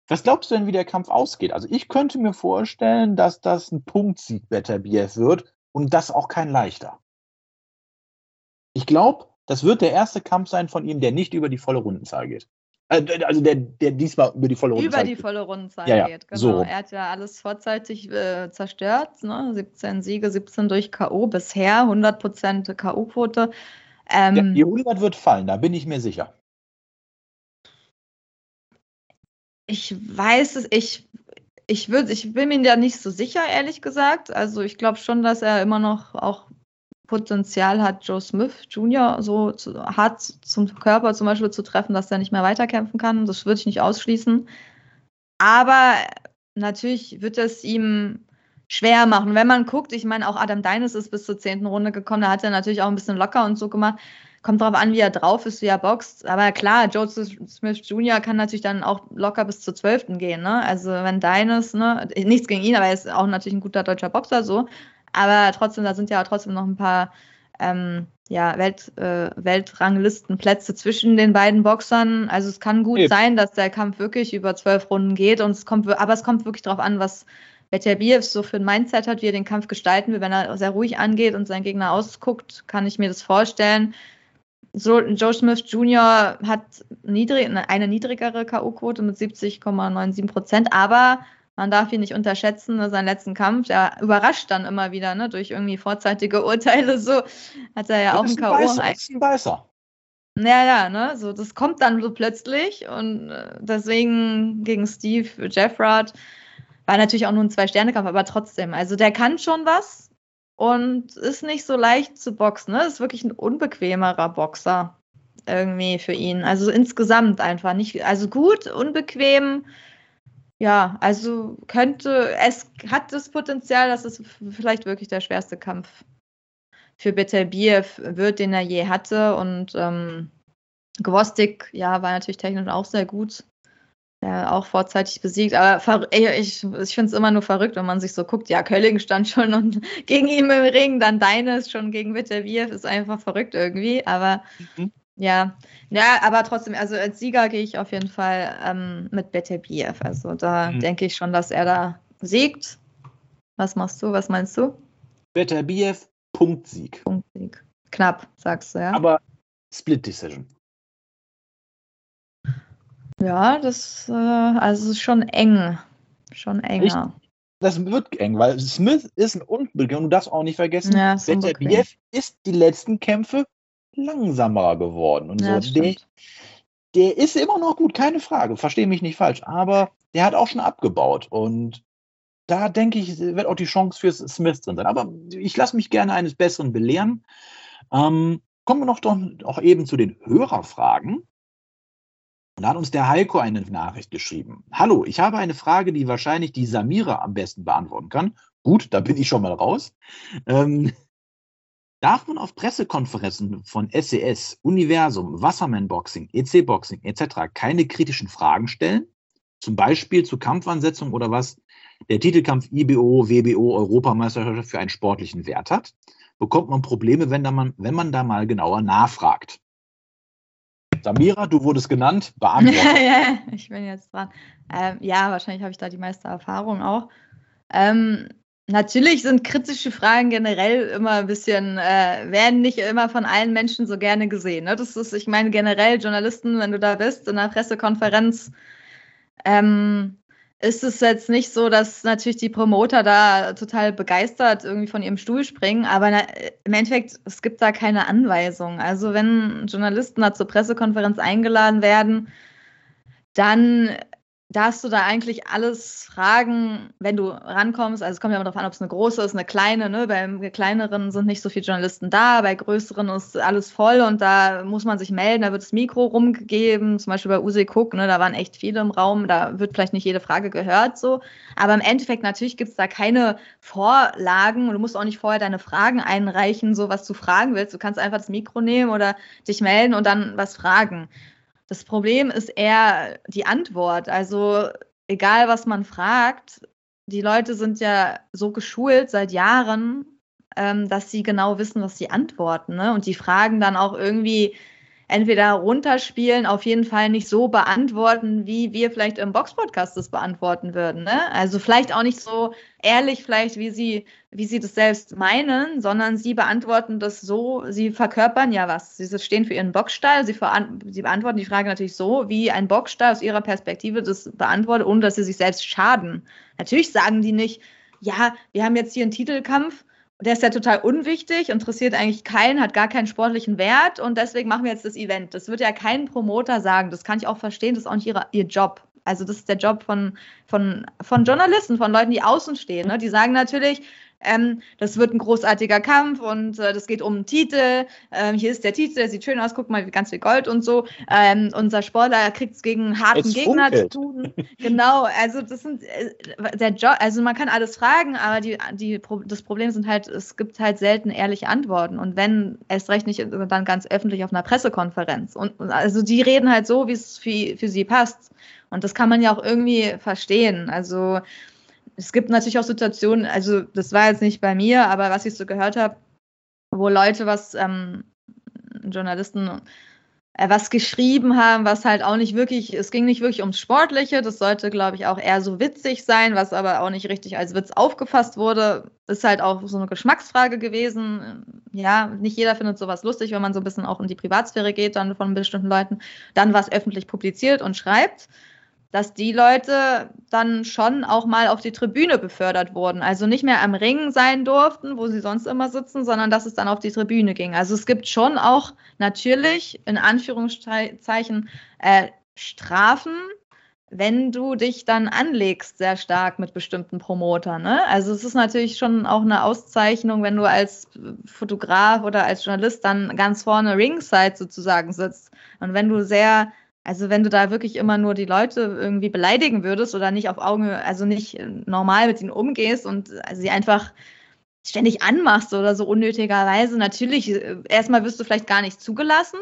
B: was glaubst du denn, wie der Kampf ausgeht? Also ich könnte mir vorstellen, dass das ein Punktsieg Beterbiev wird und das auch kein leichter. Ich glaube, das wird der erste Kampf sein von ihm, der nicht über die volle Rundenzahl geht. Äh, also der, der diesmal über die volle Rundenzahl
C: geht. Über die volle Rundenzahl ja, ja, geht, genau. So. Er hat ja alles vorzeitig äh, zerstört. Ne? 17 Siege, 17 durch K.O. bisher, 100% K.O.-Quote.
B: Ähm, ja, die 100 wird fallen, da bin ich mir sicher.
C: Ich weiß es, ich, ich, würd, ich bin mir da nicht so sicher, ehrlich gesagt. Also ich glaube schon, dass er immer noch auch Potenzial hat Joe Smith Jr. so zu, hart zum Körper zum Beispiel zu treffen, dass er nicht mehr weiterkämpfen kann. Das würde ich nicht ausschließen. Aber natürlich wird es ihm schwer machen. Wenn man guckt, ich meine, auch Adam Deines ist bis zur zehnten Runde gekommen, da hat er natürlich auch ein bisschen locker und so gemacht. Kommt darauf an, wie er drauf ist, wie er boxt. Aber klar, Joe Smith Jr. kann natürlich dann auch locker bis zur zwölften gehen. Ne? Also wenn Deines, ne, nichts gegen ihn, aber er ist auch natürlich ein guter deutscher Boxer so. Aber trotzdem, da sind ja trotzdem noch ein paar ähm, ja, Welt, äh, Weltranglistenplätze zwischen den beiden Boxern. Also es kann gut Eben. sein, dass der Kampf wirklich über zwölf Runden geht. Und es kommt, aber es kommt wirklich darauf an, was Beterbiev so für ein Mindset hat, wie er den Kampf gestalten will. Wenn er sehr ruhig angeht und seinen Gegner ausguckt, kann ich mir das vorstellen. So, Joe Smith Jr. hat niedrig, eine niedrigere K.O.-Quote mit 70,97 Prozent, aber man darf ihn nicht unterschätzen, ne, seinen letzten Kampf, der überrascht dann immer wieder, ne, durch irgendwie vorzeitige Urteile, so hat er ja das auch einen K.O.
B: Ein ist ein Beißer.
C: Ja, ja, ne, so, das kommt dann so plötzlich und äh, deswegen gegen Steve Jeffrard war natürlich auch nur ein Zwei-Sterne-Kampf, aber trotzdem, also der kann schon was und ist nicht so leicht zu boxen, ne, ist wirklich ein unbequemerer Boxer irgendwie für ihn, also insgesamt einfach nicht, also gut, unbequem, ja, also könnte, es hat das Potenzial, dass es vielleicht wirklich der schwerste Kampf für Beterbiev wird, den er je hatte. Und ähm, Gwostik, ja, war natürlich technisch auch sehr gut. Ja, auch vorzeitig besiegt. Aber ey, ich, ich finde es immer nur verrückt, wenn man sich so guckt. Ja, Kölling stand schon und *laughs* gegen ihn im Ring, dann deines schon gegen Beterbiev. Ist einfach verrückt irgendwie. Aber mhm. Ja, ja, aber trotzdem, also als Sieger gehe ich auf jeden Fall ähm, mit Beterbiev. Also da mhm. denke ich schon, dass er da siegt. Was machst du? Was meinst du?
B: Beterbiev, Punktsieg.
C: Punktsieg. Knapp, sagst du, ja.
B: Aber Split Decision.
C: Ja, das äh, also ist schon eng. Schon enger.
B: Ich, das wird eng, weil Smith ist ein Unbeginn und du darfst auch nicht vergessen, ja, Beterbiev ist die letzten Kämpfe langsamer geworden und ja, so. Der, der ist immer noch gut, keine Frage, verstehe mich nicht falsch, aber der hat auch schon abgebaut und da denke ich, wird auch die Chance für Smith drin sein. Aber ich lasse mich gerne eines Besseren belehren. Ähm, kommen wir noch doch auch eben zu den Hörerfragen. Und da hat uns der Heiko eine Nachricht geschrieben. Hallo, ich habe eine Frage, die wahrscheinlich die Samira am besten beantworten kann. Gut, da bin ich schon mal raus. Ähm, darf man auf Pressekonferenzen von SES, e Universum, Wasserman Boxing, EC Boxing etc. keine kritischen Fragen stellen? Zum Beispiel zu Kampfansetzung oder was der Titelkampf IBO, WBO, Europameisterschaft für einen sportlichen Wert hat? Bekommt man Probleme, wenn, da man, wenn man da mal genauer nachfragt? Samira, du wurdest genannt,
C: beantwortet. ja, *laughs* ja, ich bin jetzt dran. Ähm, ja, wahrscheinlich habe ich da die meiste Erfahrung auch. Ähm, natürlich sind kritische Fragen generell immer ein bisschen, äh, werden nicht immer von allen Menschen so gerne gesehen. Ne? Das ist, ich meine, generell Journalisten, wenn du da bist in einer Pressekonferenz, ähm, ist es jetzt nicht so, dass natürlich die Promoter da total begeistert irgendwie von ihrem Stuhl springen, aber im Endeffekt, es gibt da keine Anweisung. Also wenn Journalisten da zur Pressekonferenz eingeladen werden, dann darfst du da eigentlich alles fragen, wenn du rankommst. Also es kommt ja immer darauf an, ob es eine große ist, eine kleine. Ne? Bei kleineren sind nicht so viele Journalisten da, bei größeren ist alles voll und da muss man sich melden, da wird das Mikro rumgegeben, zum Beispiel bei Use Cook, ne? da waren echt viele im Raum, da wird vielleicht nicht jede Frage gehört so. Aber im Endeffekt natürlich gibt es da keine Vorlagen und du musst auch nicht vorher deine Fragen einreichen, so was du fragen willst. Du kannst einfach das Mikro nehmen oder dich melden und dann was fragen. Das Problem ist eher die Antwort. Also egal, was man fragt, die Leute sind ja so geschult seit Jahren, ähm, dass sie genau wissen, was sie antworten. Ne? Und die Fragen dann auch irgendwie entweder runterspielen, auf jeden Fall nicht so beantworten, wie wir vielleicht im Box-Podcast das beantworten würden. Ne? Also vielleicht auch nicht so ehrlich, vielleicht wie sie, wie sie das selbst meinen, sondern sie beantworten das so, sie verkörpern ja was. Sie stehen für ihren Boxstall, sie, sie beantworten die Frage natürlich so, wie ein Boxstall aus ihrer Perspektive das beantwortet, ohne dass sie sich selbst schaden. Natürlich sagen die nicht, ja, wir haben jetzt hier einen Titelkampf, der ist ja total unwichtig, interessiert eigentlich keinen, hat gar keinen sportlichen Wert und deswegen machen wir jetzt das Event. Das wird ja kein Promoter sagen. Das kann ich auch verstehen, das ist auch nicht ihre, ihr Job. Also das ist der Job von, von, von Journalisten, von Leuten, die außen stehen. Ne? Die sagen natürlich, ähm, das wird ein großartiger Kampf und äh, das geht um einen Titel. Ähm, hier ist der Titel, der sieht schön aus, guck mal, wie ganz viel Gold und so. Ähm, unser Sportler kriegt es gegen einen harten es Gegner funkelt. zu tun. Genau, also das sind äh, der Job, also man kann alles fragen, aber die, die, das Problem sind halt, es gibt halt selten ehrliche Antworten. Und wenn erst recht nicht, dann ganz öffentlich auf einer Pressekonferenz. Und also die reden halt so, wie es für, für sie passt. Und das kann man ja auch irgendwie verstehen. Also es gibt natürlich auch Situationen, also das war jetzt nicht bei mir, aber was ich so gehört habe, wo Leute was, ähm, Journalisten, äh, was geschrieben haben, was halt auch nicht wirklich, es ging nicht wirklich ums Sportliche, das sollte, glaube ich, auch eher so witzig sein, was aber auch nicht richtig als Witz aufgefasst wurde, ist halt auch so eine Geschmacksfrage gewesen. Ja, nicht jeder findet sowas lustig, wenn man so ein bisschen auch in die Privatsphäre geht, dann von bestimmten Leuten, dann was öffentlich publiziert und schreibt dass die Leute dann schon auch mal auf die Tribüne befördert wurden. Also nicht mehr am Ring sein durften, wo sie sonst immer sitzen, sondern dass es dann auf die Tribüne ging. Also es gibt schon auch natürlich in Anführungszeichen äh, Strafen, wenn du dich dann anlegst sehr stark mit bestimmten Promotern. Ne? Also es ist natürlich schon auch eine Auszeichnung, wenn du als Fotograf oder als Journalist dann ganz vorne Ringside sozusagen sitzt. Und wenn du sehr also wenn du da wirklich immer nur die Leute irgendwie beleidigen würdest oder nicht auf Augenhöhe, also nicht normal mit ihnen umgehst und sie einfach ständig anmachst oder so unnötigerweise, natürlich, äh, erstmal wirst du vielleicht gar nicht zugelassen,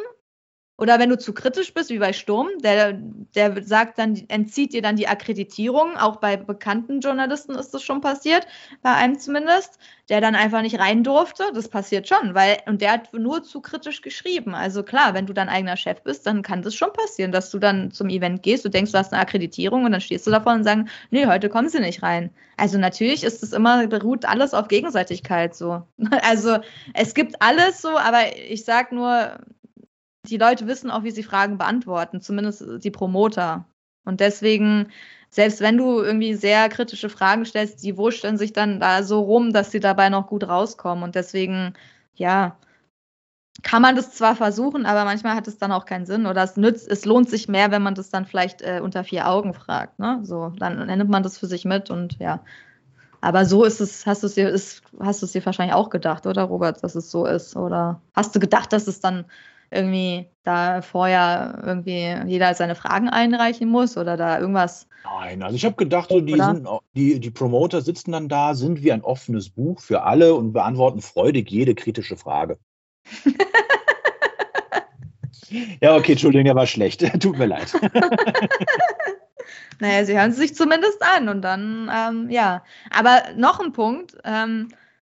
C: oder wenn du zu kritisch bist, wie bei Sturm, der, der sagt dann, entzieht dir dann die Akkreditierung. Auch bei bekannten Journalisten ist das schon passiert, bei einem zumindest, der dann einfach nicht rein durfte. Das passiert schon, weil, und der hat nur zu kritisch geschrieben. Also klar, wenn du dein eigener Chef bist, dann kann das schon passieren, dass du dann zum Event gehst, du denkst, du hast eine Akkreditierung und dann stehst du davor und sagst, nee, heute kommen sie nicht rein. Also natürlich ist es immer, beruht alles auf Gegenseitigkeit so. *laughs* Also es gibt alles so, aber ich sag nur, die Leute wissen auch, wie sie Fragen beantworten, zumindest die Promoter. Und deswegen, selbst wenn du irgendwie sehr kritische Fragen stellst, die wurschteln sich dann da so rum, dass sie dabei noch gut rauskommen. Und deswegen, ja, kann man das zwar versuchen, aber manchmal hat es dann auch keinen Sinn oder es nützt, es lohnt sich mehr, wenn man das dann vielleicht äh, unter vier Augen fragt. Ne? So, dann nimmt man das für sich mit und ja. Aber so ist es, hast du es dir, ist, hast du es dir wahrscheinlich auch gedacht, oder Robert, dass es so ist? Oder hast du gedacht, dass es dann irgendwie da vorher irgendwie jeder seine Fragen einreichen muss oder da irgendwas?
B: Nein, also ich habe gedacht, so die, sind, die, die Promoter sitzen dann da, sind wie ein offenes Buch für alle und beantworten freudig jede kritische Frage. *laughs* ja, okay, Entschuldigung, der war schlecht. *laughs* Tut mir leid. *laughs*
C: naja, sie hören es sich zumindest an und dann, ähm, ja. Aber noch ein Punkt. Ähm,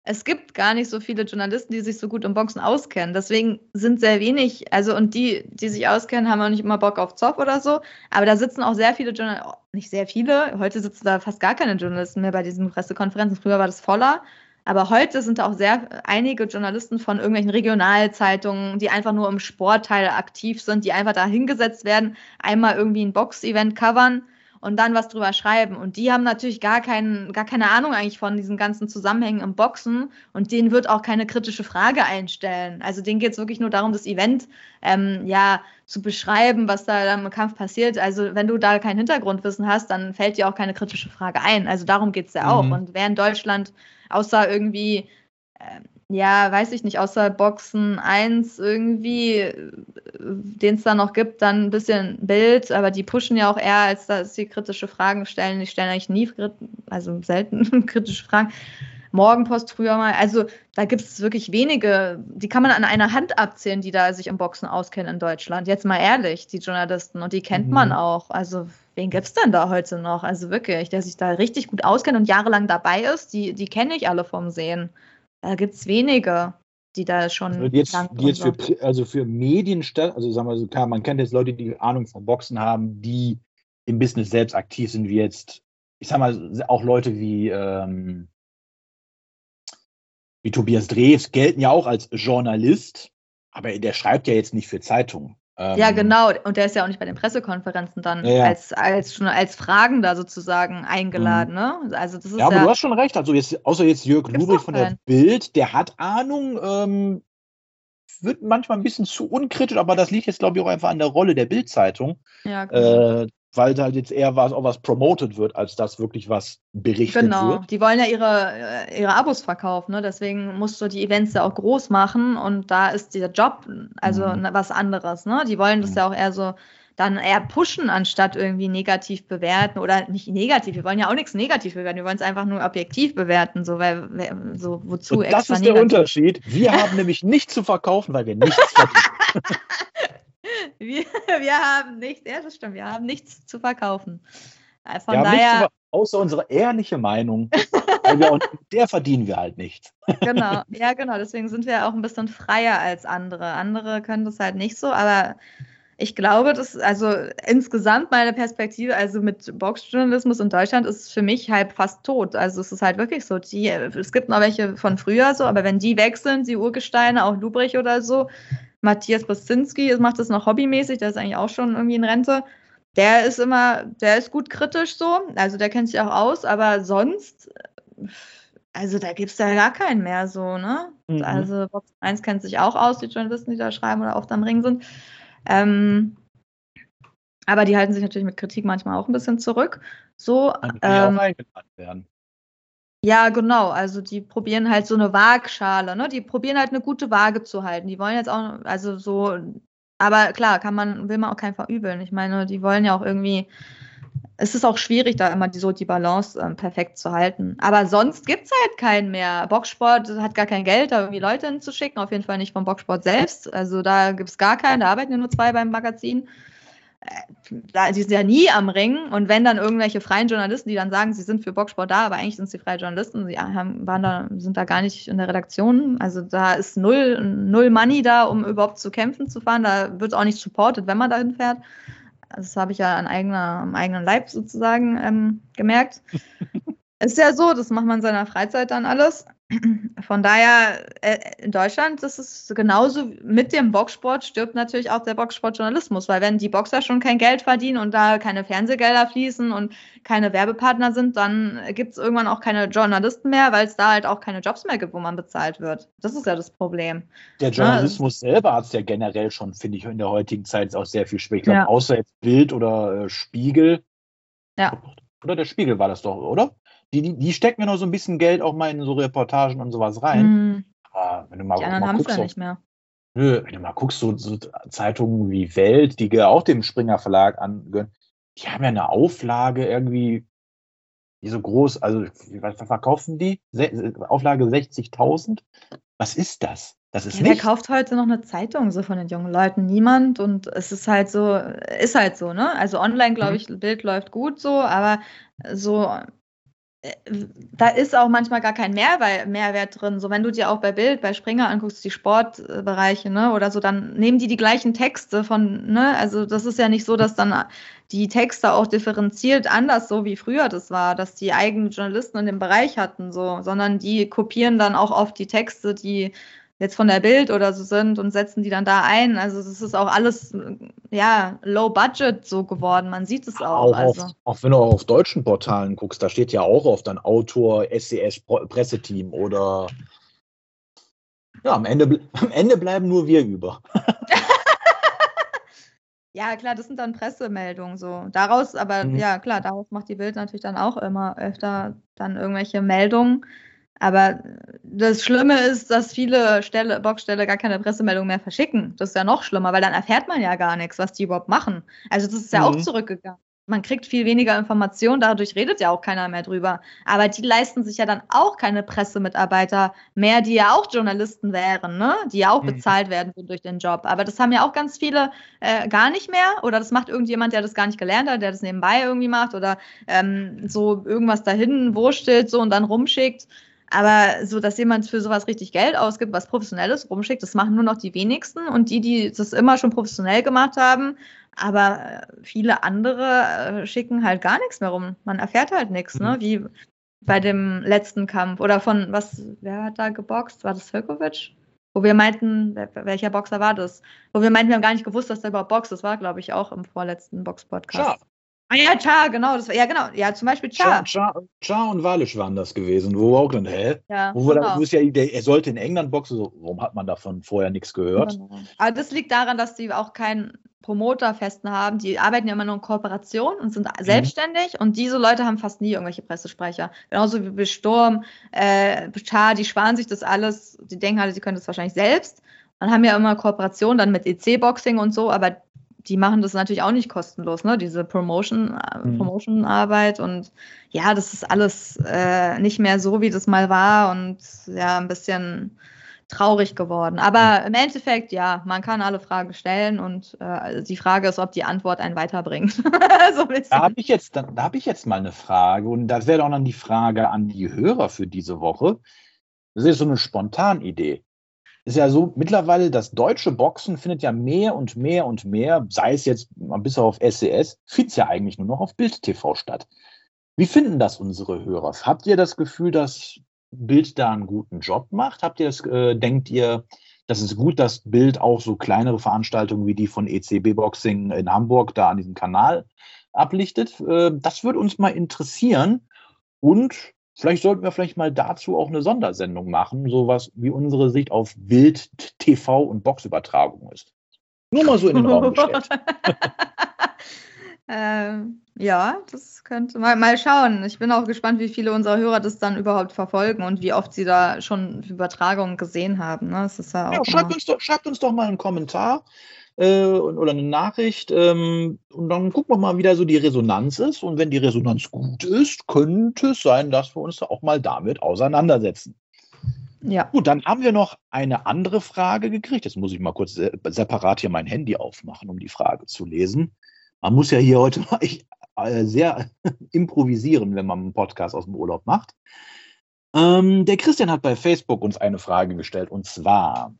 C: es gibt gar nicht so viele Journalisten, die sich so gut im Boxen auskennen. Deswegen sind sehr wenig, also und die, die sich auskennen, haben auch nicht immer Bock auf Zoff oder so. Aber da sitzen auch sehr viele Journalisten, nicht sehr viele, heute sitzen da fast gar keine Journalisten mehr bei diesen Pressekonferenzen. Früher war das voller. Aber heute sind da auch sehr einige Journalisten von irgendwelchen Regionalzeitungen, die einfach nur im Sportteil aktiv sind, die einfach da hingesetzt werden, einmal irgendwie ein Box-Event covern und dann was drüber schreiben. Und die haben natürlich gar, kein, gar keine Ahnung eigentlich von diesen ganzen Zusammenhängen im Boxen und denen wird auch keine kritische Frage einstellen. Also denen geht es wirklich nur darum, das Event ähm, ja zu beschreiben, was da im Kampf passiert. Also wenn du da kein Hintergrundwissen hast, dann fällt dir auch keine kritische Frage ein. Also darum geht es ja auch. Mhm. Und wer in Deutschland außer irgendwie, äh, ja, weiß ich nicht, außer Boxen 1 irgendwie, äh, den es da noch gibt, dann ein bisschen Bild, aber die pushen ja auch eher, als dass sie kritische Fragen stellen. Die stellen eigentlich nie, also selten *laughs* kritische Fragen. Morgenpost früher mal. Also da gibt es wirklich wenige, die kann man an einer Hand abzählen, die da sich im Boxen auskennen in Deutschland. Jetzt mal ehrlich, die Journalisten. Und die kennt mhm. man auch. Also wen gibt es denn da heute noch? Also wirklich, der sich da richtig gut auskennt und jahrelang dabei ist, die, die kenne ich alle vom Sehen. Da gibt es wenige, die da schon.
B: Also jetzt, die jetzt für, also für Medien, also sagen wir so, klar, man kennt jetzt Leute, die Ahnung vom Boxen haben, die im Business selbst aktiv sind, wie jetzt, ich sag mal, auch Leute wie, ähm, wie Tobias Drews gelten ja auch als Journalist, aber der schreibt ja jetzt nicht für Zeitungen.
C: Ähm, ja, genau. Und der ist ja auch nicht bei den Pressekonferenzen dann ja, als, als, schon als Fragender sozusagen eingeladen. Mhm. Ne? Also das ist
B: ja, aber ja, du hast schon recht. Also jetzt, außer jetzt Jörg Lubich von der Bild, der hat Ahnung, ähm, wird manchmal ein bisschen zu unkritisch, aber das liegt jetzt, glaube ich, auch einfach an der Rolle der Bildzeitung. Ja, genau. Äh, weil da jetzt eher was, auch was promoted wird, als das wirklich was berichtet genau. wird. Genau,
C: die wollen ja ihre, äh, ihre Abos verkaufen, ne? deswegen musst du die Events ja auch groß machen und da ist dieser Job also mhm. was anderes. Ne? Die wollen das mhm. ja auch eher so dann eher pushen, anstatt irgendwie negativ bewerten oder nicht negativ. Wir wollen ja auch nichts negativ bewerten, wir wollen es einfach nur objektiv bewerten, so weil so wozu
B: und Das ist der Unterschied. Wir haben *laughs* nämlich nichts zu verkaufen, weil wir nichts verdienen. *laughs* *laughs*
C: wir, wir haben nichts, ja, das stimmt, wir haben nichts zu verkaufen.
B: Äh, von wir daher. Haben außer unsere ehrliche Meinung. der verdienen wir halt nichts. *laughs*
C: genau, ja, genau. Deswegen sind wir auch ein bisschen freier als andere. Andere können das halt nicht so, aber ich glaube, dass, also insgesamt meine Perspektive, also mit Boxjournalismus in Deutschland ist für mich halb fast tot. Also es ist halt wirklich so, die, es gibt noch welche von früher so, aber wenn die wechseln, die Urgesteine, auch Lubrich oder so, Matthias Bosinski macht das noch hobbymäßig, der ist eigentlich auch schon irgendwie in Rente. Der ist immer, der ist gut kritisch so, also der kennt sich auch aus, aber sonst, also da gibt es ja gar keinen mehr so, ne? Mhm. Also Box 1 kennt sich auch aus, die Journalisten, die da schreiben oder oft am Ring sind. Ähm, aber die halten sich natürlich mit Kritik manchmal auch ein bisschen zurück. So, ähm, auch eingeladen werden. Ja, genau. Also die probieren halt so eine Waagschale, ne? Die probieren halt eine gute Waage zu halten. Die wollen jetzt auch, also so, aber klar, kann man, will man auch keinen verübeln. Ich meine, die wollen ja auch irgendwie, es ist auch schwierig, da immer die, so die Balance ähm, perfekt zu halten. Aber sonst gibt es halt keinen mehr. Boxsport hat gar kein Geld, da irgendwie Leute hinzuschicken, auf jeden Fall nicht vom Boxsport selbst. Also da gibt es gar keinen, da arbeiten ja nur zwei beim Magazin die sind ja nie am Ring und wenn dann irgendwelche freien Journalisten, die dann sagen, sie sind für Boxsport da, aber eigentlich sind sie freie Journalisten, sie haben, waren da, sind da gar nicht in der Redaktion. Also da ist null, null Money da, um überhaupt zu kämpfen zu fahren. Da wird auch nicht supported, wenn man dahin fährt. Das habe ich ja an eigener, am eigenen Leib sozusagen ähm, gemerkt. *laughs* ist ja so, das macht man in seiner Freizeit dann alles. *clears throat* von daher, äh, in Deutschland das ist genauso mit dem Boxsport stirbt natürlich auch der Boxsportjournalismus, weil wenn die Boxer schon kein Geld verdienen und da keine Fernsehgelder fließen und keine Werbepartner sind, dann gibt es irgendwann auch keine Journalisten mehr, weil es da halt auch keine Jobs mehr gibt, wo man bezahlt wird. Das ist ja das Problem.
B: Der ne? Journalismus ja, selber hat es ja generell schon, finde ich, in der heutigen Zeit auch sehr viel schwer. Ich glaube, ja. außer jetzt Bild oder äh, Spiegel. Ja. Oder der Spiegel war das doch, oder? Die, die, die stecken ja noch so ein bisschen Geld auch mal in so Reportagen und sowas rein. Mhm.
C: Aber wenn du mal, die anderen haben es ja nicht mehr.
B: Nö, wenn du mal guckst, so, so Zeitungen wie Welt, die auch dem Springer Verlag angehören, die haben ja eine Auflage irgendwie, die so groß, also was verkaufen die? Se Auflage 60.000? Was ist das? Das ist
C: ja, Wer kauft heute noch eine Zeitung so von den jungen Leuten? Niemand. Und es ist halt so, ist halt so, ne? Also online, glaube mhm. ich, Bild läuft gut so, aber so da ist auch manchmal gar kein Mehrwert drin. So, wenn du dir auch bei Bild, bei Springer anguckst, die Sportbereiche, ne, oder so, dann nehmen die die gleichen Texte von, ne, also das ist ja nicht so, dass dann die Texte auch differenziert anders so wie früher das war, dass die eigenen Journalisten in dem Bereich hatten, so, sondern die kopieren dann auch oft die Texte, die jetzt von der Bild oder so sind und setzen die dann da ein. Also das ist auch alles ja low budget so geworden. Man sieht es auch.
B: Auch, also. auf, auch wenn du auf deutschen Portalen guckst, da steht ja auch oft ein Autor, SCS Presseteam oder ja, am Ende, am Ende bleiben nur wir über. *laughs*
C: ja, klar, das sind dann Pressemeldungen so. Daraus, aber mhm. ja, klar, daraus macht die Bild natürlich dann auch immer öfter dann irgendwelche Meldungen. Aber das Schlimme ist, dass viele Stelle, Boxstelle gar keine Pressemeldung mehr verschicken. Das ist ja noch schlimmer, weil dann erfährt man ja gar nichts, was die überhaupt machen. Also das ist ja mhm. auch zurückgegangen. Man kriegt viel weniger Informationen, dadurch redet ja auch keiner mehr drüber. Aber die leisten sich ja dann auch keine Pressemitarbeiter mehr, die ja auch Journalisten wären, ne? die ja auch mhm. bezahlt werden durch den Job. Aber das haben ja auch ganz viele äh, gar nicht mehr. Oder das macht irgendjemand, der das gar nicht gelernt hat, der das nebenbei irgendwie macht oder ähm, so irgendwas dahin wurstelt so und dann rumschickt. Aber so, dass jemand für sowas richtig Geld ausgibt, was Professionelles rumschickt, das machen nur noch die wenigsten. Und die, die das immer schon professionell gemacht haben, aber äh, viele andere äh, schicken halt gar nichts mehr rum. Man erfährt halt nichts, ne? Mhm. Wie bei dem letzten Kampf. Oder von, was, wer hat da geboxt? War das Filkovic? Wo wir meinten, welcher Boxer war das? Wo wir meinten, wir haben gar nicht gewusst, dass der überhaupt boxt. Das war, glaube ich, auch im vorletzten Box-Podcast. Ah ja, Cha, genau. Das war, ja, genau. Ja, zum Beispiel Cha.
B: Cha, Cha und Walisch waren das gewesen, wo wir auch dann, hä? Ja, wo, genau. da, ja, der, er sollte in England boxen, so, warum hat man davon vorher nichts gehört? Genau.
C: Aber das liegt daran, dass die auch keinen Promoter festen haben. Die arbeiten ja immer nur in Kooperation und sind mhm. selbstständig und diese Leute haben fast nie irgendwelche Pressesprecher. Genauso wie bei Sturm, äh, Cha, die sparen sich das alles, die denken alle, sie können das wahrscheinlich selbst und haben ja immer Kooperation dann mit EC-Boxing und so, aber die machen das natürlich auch nicht kostenlos, ne? Diese Promotion, mhm. Promotion-Arbeit und ja, das ist alles äh, nicht mehr so, wie das mal war und ja, ein bisschen traurig geworden. Aber mhm. im Endeffekt, ja, man kann alle Fragen stellen und äh, die Frage ist, ob die Antwort einen weiterbringt. *laughs*
B: so da habe ich, jetzt, da, da hab ich jetzt mal eine Frage und das wäre auch dann die Frage an die Hörer für diese Woche. Das ist so eine Spontanidee ist ja so, mittlerweile das deutsche Boxen findet ja mehr und mehr und mehr, sei es jetzt bis auf SCS, findet ja eigentlich nur noch auf Bild TV statt. Wie finden das unsere Hörer? Habt ihr das Gefühl, dass Bild da einen guten Job macht? Habt ihr das, äh, denkt ihr, das ist gut, dass Bild auch so kleinere Veranstaltungen wie die von ECB Boxing in Hamburg da an diesem Kanal ablichtet? Äh, das würde uns mal interessieren. Und Vielleicht sollten wir vielleicht mal dazu auch eine Sondersendung machen, sowas wie unsere Sicht auf Bild, TV und Boxübertragung ist. Nur mal so in den Raum gestellt. *laughs*
C: ähm, ja, das könnte mal, mal schauen. Ich bin auch gespannt, wie viele unserer Hörer das dann überhaupt verfolgen und wie oft sie da schon Übertragungen gesehen haben. Ne? Das ist ja, auch ja
B: schreibt, uns doch, schreibt uns doch mal einen Kommentar äh, oder eine Nachricht. Ähm, und dann gucken wir mal, wie da so die Resonanz ist. Und wenn die Resonanz gut ist, könnte es sein, dass wir uns da auch mal damit auseinandersetzen. Ja. Gut, dann haben wir noch eine andere Frage gekriegt. Jetzt muss ich mal kurz separat hier mein Handy aufmachen, um die Frage zu lesen. Man muss ja hier heute mal *laughs* äh, sehr *laughs* improvisieren, wenn man einen Podcast aus dem Urlaub macht. Ähm, der Christian hat bei Facebook uns eine Frage gestellt und zwar: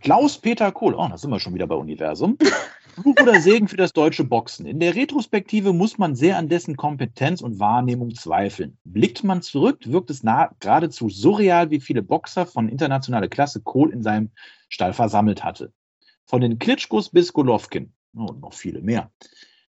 B: Klaus-Peter Kohl, oh, da sind wir schon wieder bei Universum. *laughs* Fluch oder Segen für das deutsche Boxen. In der Retrospektive muss man sehr an dessen Kompetenz und Wahrnehmung zweifeln. Blickt man zurück, wirkt es nah, geradezu surreal, wie viele Boxer von internationaler Klasse Kohl in seinem Stall versammelt hatte. Von den Klitschkos bis Golovkin und noch viele mehr.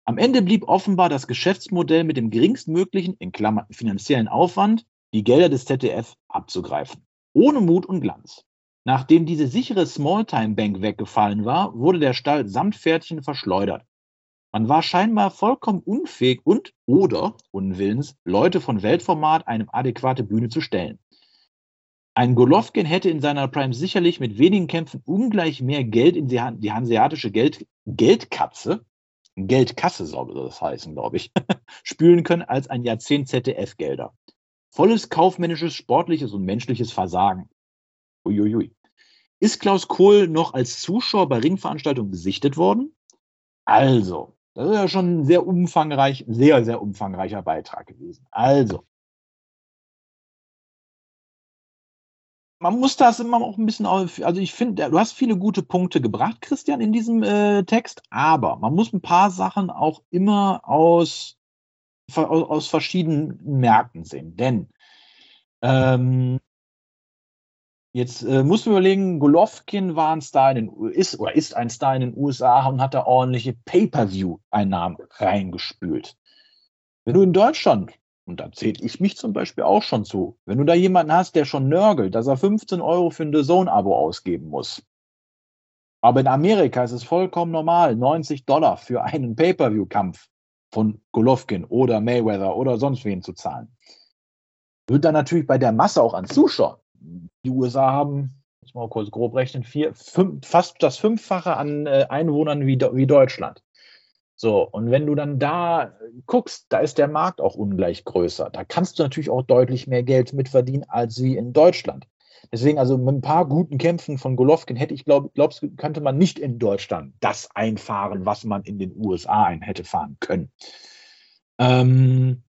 B: Am Ende blieb offenbar das Geschäftsmodell mit dem geringstmöglichen, in Klammern finanziellen Aufwand, die Gelder des ZDF abzugreifen. Ohne Mut und Glanz. Nachdem diese sichere Smalltime-Bank weggefallen war, wurde der Stall samt Pferdchen verschleudert. Man war scheinbar vollkommen unfähig und oder unwillens, Leute von Weltformat eine adäquate Bühne zu stellen. Ein Golovkin hätte in seiner Prime sicherlich mit wenigen Kämpfen ungleich mehr Geld in die, die hanseatische Geld, Geldkatze, Geldkasse soll das heißen, glaube ich, *laughs* spülen können als ein Jahrzehnt ZDF-Gelder. Volles kaufmännisches, sportliches und menschliches Versagen. Uiuiui. Ist Klaus Kohl noch als Zuschauer bei Ringveranstaltungen gesichtet worden? Also, das ist ja schon ein sehr umfangreich, sehr, sehr umfangreicher Beitrag gewesen. Also, man muss das immer auch ein bisschen auf, also ich finde, du hast viele gute Punkte gebracht, Christian, in diesem äh, Text, aber man muss ein paar Sachen auch immer aus, aus, verschiedenen Märkten sehen. Denn ähm, Jetzt äh, musst du überlegen, Golovkin war ein Star in den, ist oder ist ein Star in den USA und hat da ordentliche Pay-per-view-Einnahmen reingespült. Wenn du in Deutschland, und da zähle ich mich zum Beispiel auch schon zu, wenn du da jemanden hast, der schon nörgelt, dass er 15 Euro für ein The Zone-Abo ausgeben muss. Aber in Amerika ist es vollkommen normal, 90 Dollar für einen Pay-per-view-Kampf von Golovkin oder Mayweather oder sonst wen zu zahlen. Wird dann natürlich bei der Masse auch an Zuschauern die USA haben, muss mal kurz grob rechnen, vier, fünf, fast das Fünffache an äh, Einwohnern wie, wie Deutschland. So, und wenn du dann da guckst, da ist der Markt auch ungleich größer. Da kannst du natürlich auch deutlich mehr Geld mitverdienen als wie in Deutschland. Deswegen, also mit ein paar guten Kämpfen von Golovkin hätte ich, glaube glaubst könnte man nicht in Deutschland das einfahren, was man in den USA ein hätte fahren können. Ähm,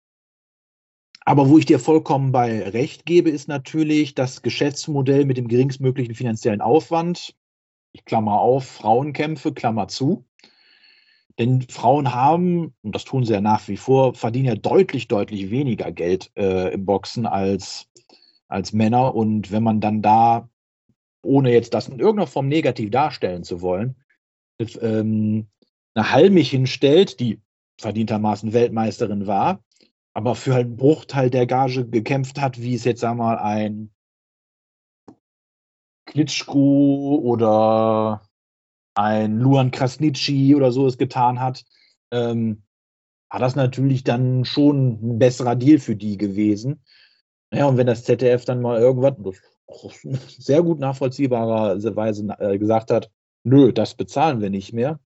B: aber wo ich dir vollkommen bei Recht gebe, ist natürlich das Geschäftsmodell mit dem geringstmöglichen finanziellen Aufwand. Ich klammer auf, Frauenkämpfe, Klammer zu. Denn Frauen haben, und das tun sie ja nach wie vor, verdienen ja deutlich, deutlich weniger Geld äh, im Boxen als, als Männer. Und wenn man dann da, ohne jetzt das in irgendeiner Form negativ darstellen zu wollen, ähm, eine Halmich hinstellt, die verdientermaßen Weltmeisterin war, aber für halt einen Bruchteil der Gage gekämpft hat, wie es jetzt, sag mal, ein Klitschko oder ein Luan Krasnitschi oder so es getan hat, ähm, war das natürlich dann schon ein besserer Deal für die gewesen. Naja, und wenn das ZDF dann mal irgendwas *laughs* sehr gut nachvollziehbarerweise äh, gesagt hat, nö, das bezahlen wir nicht mehr.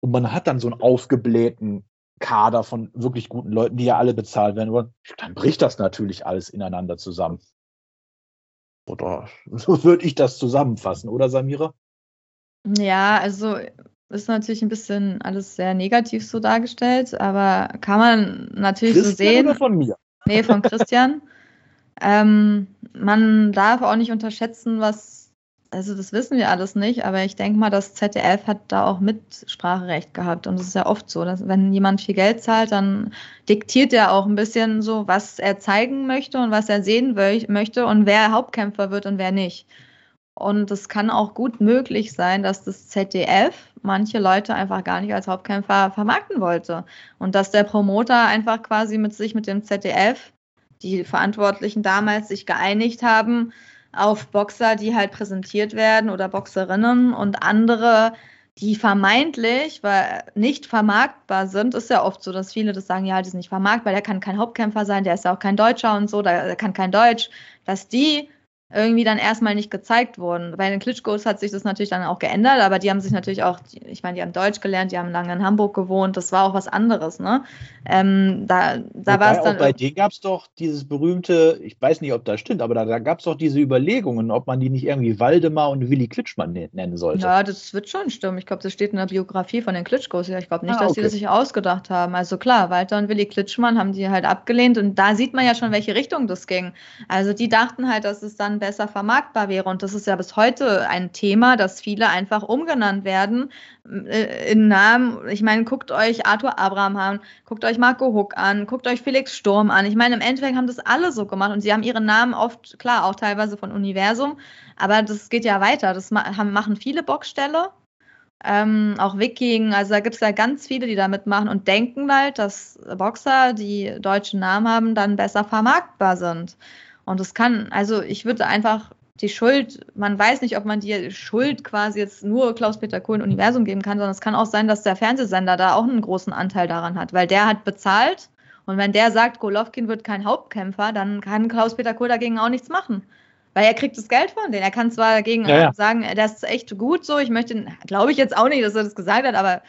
B: Und man hat dann so einen aufgeblähten Kader von wirklich guten Leuten, die ja alle bezahlt werden wollen, dann bricht das natürlich alles ineinander zusammen. Oder *laughs* so würde ich das zusammenfassen, oder Samira?
C: Ja, also ist natürlich ein bisschen alles sehr negativ so dargestellt, aber kann man natürlich Christian so sehen. Oder
B: von mir?
C: Nee, von *laughs* Christian. ähm, man darf auch nicht unterschätzen, was also das wissen wir alles nicht, aber ich denke mal, das ZDF hat da auch Mitspracherecht gehabt. Und es ist ja oft so, dass wenn jemand viel Geld zahlt, dann diktiert er auch ein bisschen so, was er zeigen möchte und was er sehen möchte und wer Hauptkämpfer wird und wer nicht. Und es kann auch gut möglich sein, dass das ZDF manche Leute einfach gar nicht als Hauptkämpfer vermarkten wollte. Und dass der Promoter einfach quasi mit sich mit dem ZDF, die Verantwortlichen damals sich geeinigt haben, auf Boxer, die halt präsentiert werden oder Boxerinnen und andere, die vermeintlich weil nicht vermarktbar sind. Ist ja oft so, dass viele das sagen, ja, die sind nicht vermarktbar, der kann kein Hauptkämpfer sein, der ist ja auch kein Deutscher und so, der kann kein Deutsch, dass die irgendwie dann erstmal nicht gezeigt wurden. Bei den Klitschkos hat sich das natürlich dann auch geändert, aber die haben sich natürlich auch, ich meine, die haben Deutsch gelernt, die haben lange in Hamburg gewohnt, das war auch was anderes, ne? Ähm, da da war es dann.
B: Bei denen gab es doch dieses berühmte, ich weiß nicht, ob das stimmt, aber da, da gab es doch diese Überlegungen, ob man die nicht irgendwie Waldemar und Willi Klitschmann nennen sollte.
C: Ja, das wird schon stimmen. Ich glaube, das steht in der Biografie von den Klitschkos. Ja, ich glaube nicht, ah, dass okay. die das sich ausgedacht haben. Also klar, Walter und Willi Klitschmann haben die halt abgelehnt und da sieht man ja schon, welche Richtung das ging. Also die dachten halt, dass es dann besser vermarktbar wäre. Und das ist ja bis heute ein Thema, dass viele einfach umgenannt werden äh, in Namen. Ich meine, guckt euch Arthur Abraham an, guckt euch Marco Huck an, guckt euch Felix Sturm an. Ich meine, im Endeffekt haben das alle so gemacht und sie haben ihre Namen oft, klar, auch teilweise von Universum, aber das geht ja weiter. Das machen viele Boxställe ähm, auch Wiking, also da gibt es ja ganz viele, die da mitmachen und denken halt, dass Boxer, die deutschen Namen haben, dann besser vermarktbar sind. Und es kann, also ich würde einfach die Schuld, man weiß nicht, ob man die Schuld quasi jetzt nur Klaus-Peter Kohlen Universum geben kann, sondern es kann auch sein, dass der Fernsehsender da auch einen großen Anteil daran hat, weil der hat bezahlt und wenn der sagt, Golovkin wird kein Hauptkämpfer, dann kann Klaus-Peter Kohl dagegen auch nichts machen. Weil er kriegt das Geld von denen. Er kann zwar dagegen ja, ja. sagen, der ist echt gut so. Ich möchte, glaube ich jetzt auch nicht, dass er das gesagt hat, aber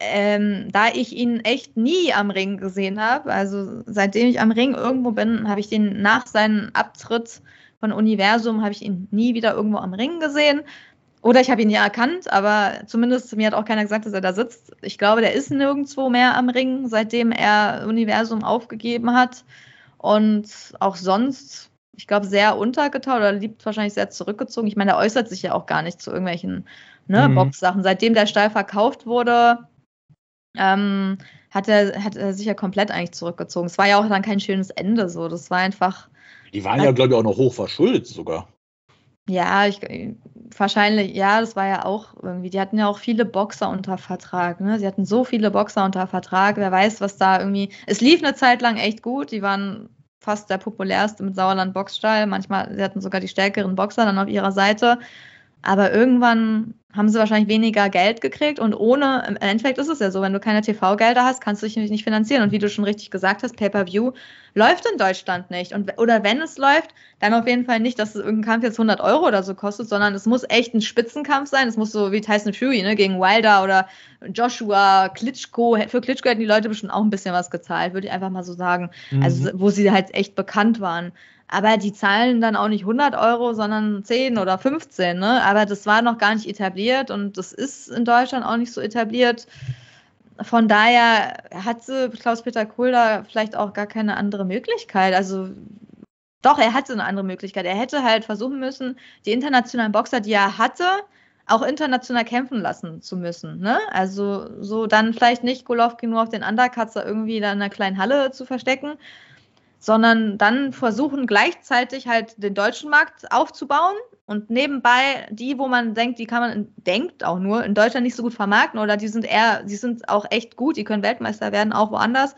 C: ähm, da ich ihn echt nie am Ring gesehen habe, also seitdem ich am Ring irgendwo bin, habe ich den nach seinem Abtritt von Universum, habe ich ihn nie wieder irgendwo am Ring gesehen. Oder ich habe ihn ja erkannt, aber zumindest mir hat auch keiner gesagt, dass er da sitzt. Ich glaube, der ist nirgendwo mehr am Ring, seitdem er Universum aufgegeben hat. Und auch sonst ich glaube, sehr untergetaucht oder liebt wahrscheinlich sehr zurückgezogen. Ich meine, er äußert sich ja auch gar nicht zu irgendwelchen ne, mhm. Box-Sachen. Seitdem der Stall verkauft wurde, ähm, hat, er, hat er sich ja komplett eigentlich zurückgezogen. Es war ja auch dann kein schönes Ende so. Das war einfach.
B: Die waren ja, glaube ich, auch noch hoch verschuldet sogar.
C: Ja, ich, wahrscheinlich, ja, das war ja auch irgendwie, die hatten ja auch viele Boxer unter Vertrag, ne? Sie hatten so viele Boxer unter Vertrag, wer weiß, was da irgendwie. Es lief eine Zeit lang echt gut, die waren fast der populärste mit Sauerland Boxstall. Manchmal, sie hatten sogar die stärkeren Boxer dann auf ihrer Seite. Aber irgendwann haben sie wahrscheinlich weniger Geld gekriegt und ohne, im Endeffekt ist es ja so, wenn du keine TV-Gelder hast, kannst du dich nicht finanzieren. Und wie du schon richtig gesagt hast, Pay-Per-View läuft in Deutschland nicht. Und, oder wenn es läuft, dann auf jeden Fall nicht, dass irgendein Kampf jetzt 100 Euro oder so kostet, sondern es muss echt ein Spitzenkampf sein. Es muss so wie Tyson Fury, ne, gegen Wilder oder Joshua, Klitschko. Für Klitschko hätten die Leute bestimmt auch ein bisschen was gezahlt, würde ich einfach mal so sagen. Mhm. Also, wo sie halt echt bekannt waren. Aber die zahlen dann auch nicht 100 Euro, sondern 10 oder 15. Ne? Aber das war noch gar nicht etabliert und das ist in Deutschland auch nicht so etabliert. Von daher hatte Klaus-Peter Kohl da vielleicht auch gar keine andere Möglichkeit. Also doch, er hatte eine andere Möglichkeit. Er hätte halt versuchen müssen, die internationalen Boxer, die er hatte, auch international kämpfen lassen zu müssen. Ne? Also so dann vielleicht nicht Golovkin nur auf den Undercuts irgendwie da in einer kleinen Halle zu verstecken, sondern dann versuchen gleichzeitig halt den deutschen Markt aufzubauen und nebenbei die, wo man denkt, die kann man, denkt auch nur, in Deutschland nicht so gut vermarkten oder die sind eher, die sind auch echt gut, die können Weltmeister werden, auch woanders.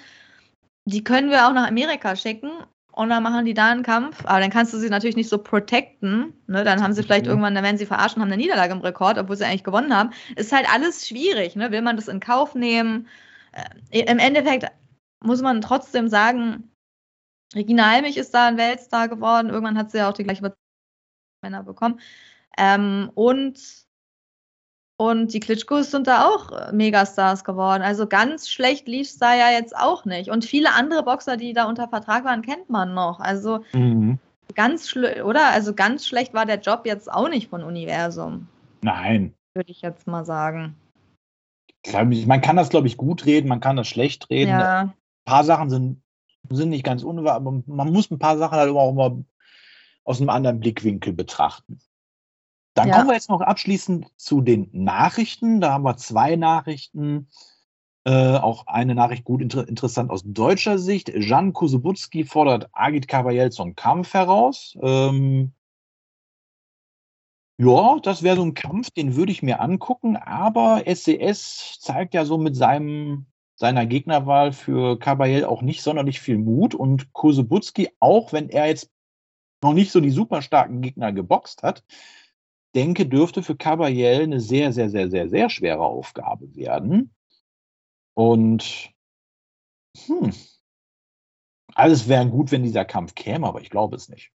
C: Die können wir auch nach Amerika schicken und dann machen die da einen Kampf. Aber dann kannst du sie natürlich nicht so protecten. Ne? Dann haben sie vielleicht mhm. irgendwann, dann werden sie verarschen, haben eine Niederlage im Rekord, obwohl sie eigentlich gewonnen haben. Ist halt alles schwierig. Ne? Will man das in Kauf nehmen? Äh, Im Endeffekt muss man trotzdem sagen, Regina Halmich ist da ein Weltstar geworden. Irgendwann hat sie ja auch die gleiche Männer bekommen. Ähm, und, und die Klitschkos sind da auch äh, Megastars geworden. Also ganz schlecht lief es da ja jetzt auch nicht. Und viele andere Boxer, die da unter Vertrag waren, kennt man noch. Also mhm. ganz schlecht, oder? Also ganz schlecht war der Job jetzt auch nicht von Universum.
B: Nein.
C: Würde ich jetzt mal sagen.
B: Man kann das, glaube ich, gut reden, man kann das schlecht reden. Ja. Ein paar Sachen sind sind nicht ganz unwahr, aber man muss ein paar Sachen halt auch mal aus einem anderen Blickwinkel betrachten. Dann ja. kommen wir jetzt noch abschließend zu den Nachrichten. Da haben wir zwei Nachrichten. Äh, auch eine Nachricht gut inter interessant aus deutscher Sicht. Jan Kusubutski fordert Agit Kabayel zum Kampf heraus. Ähm, ja, das wäre so ein Kampf, den würde ich mir angucken, aber SCS zeigt ja so mit seinem seiner Gegnerwahl für Kabayel auch nicht sonderlich viel Mut und Kosebutski, auch wenn er jetzt noch nicht so die super starken Gegner geboxt hat, denke, dürfte für Kabayel eine sehr, sehr, sehr, sehr, sehr schwere Aufgabe werden. Und hm, alles wäre gut, wenn dieser Kampf käme, aber ich glaube es nicht.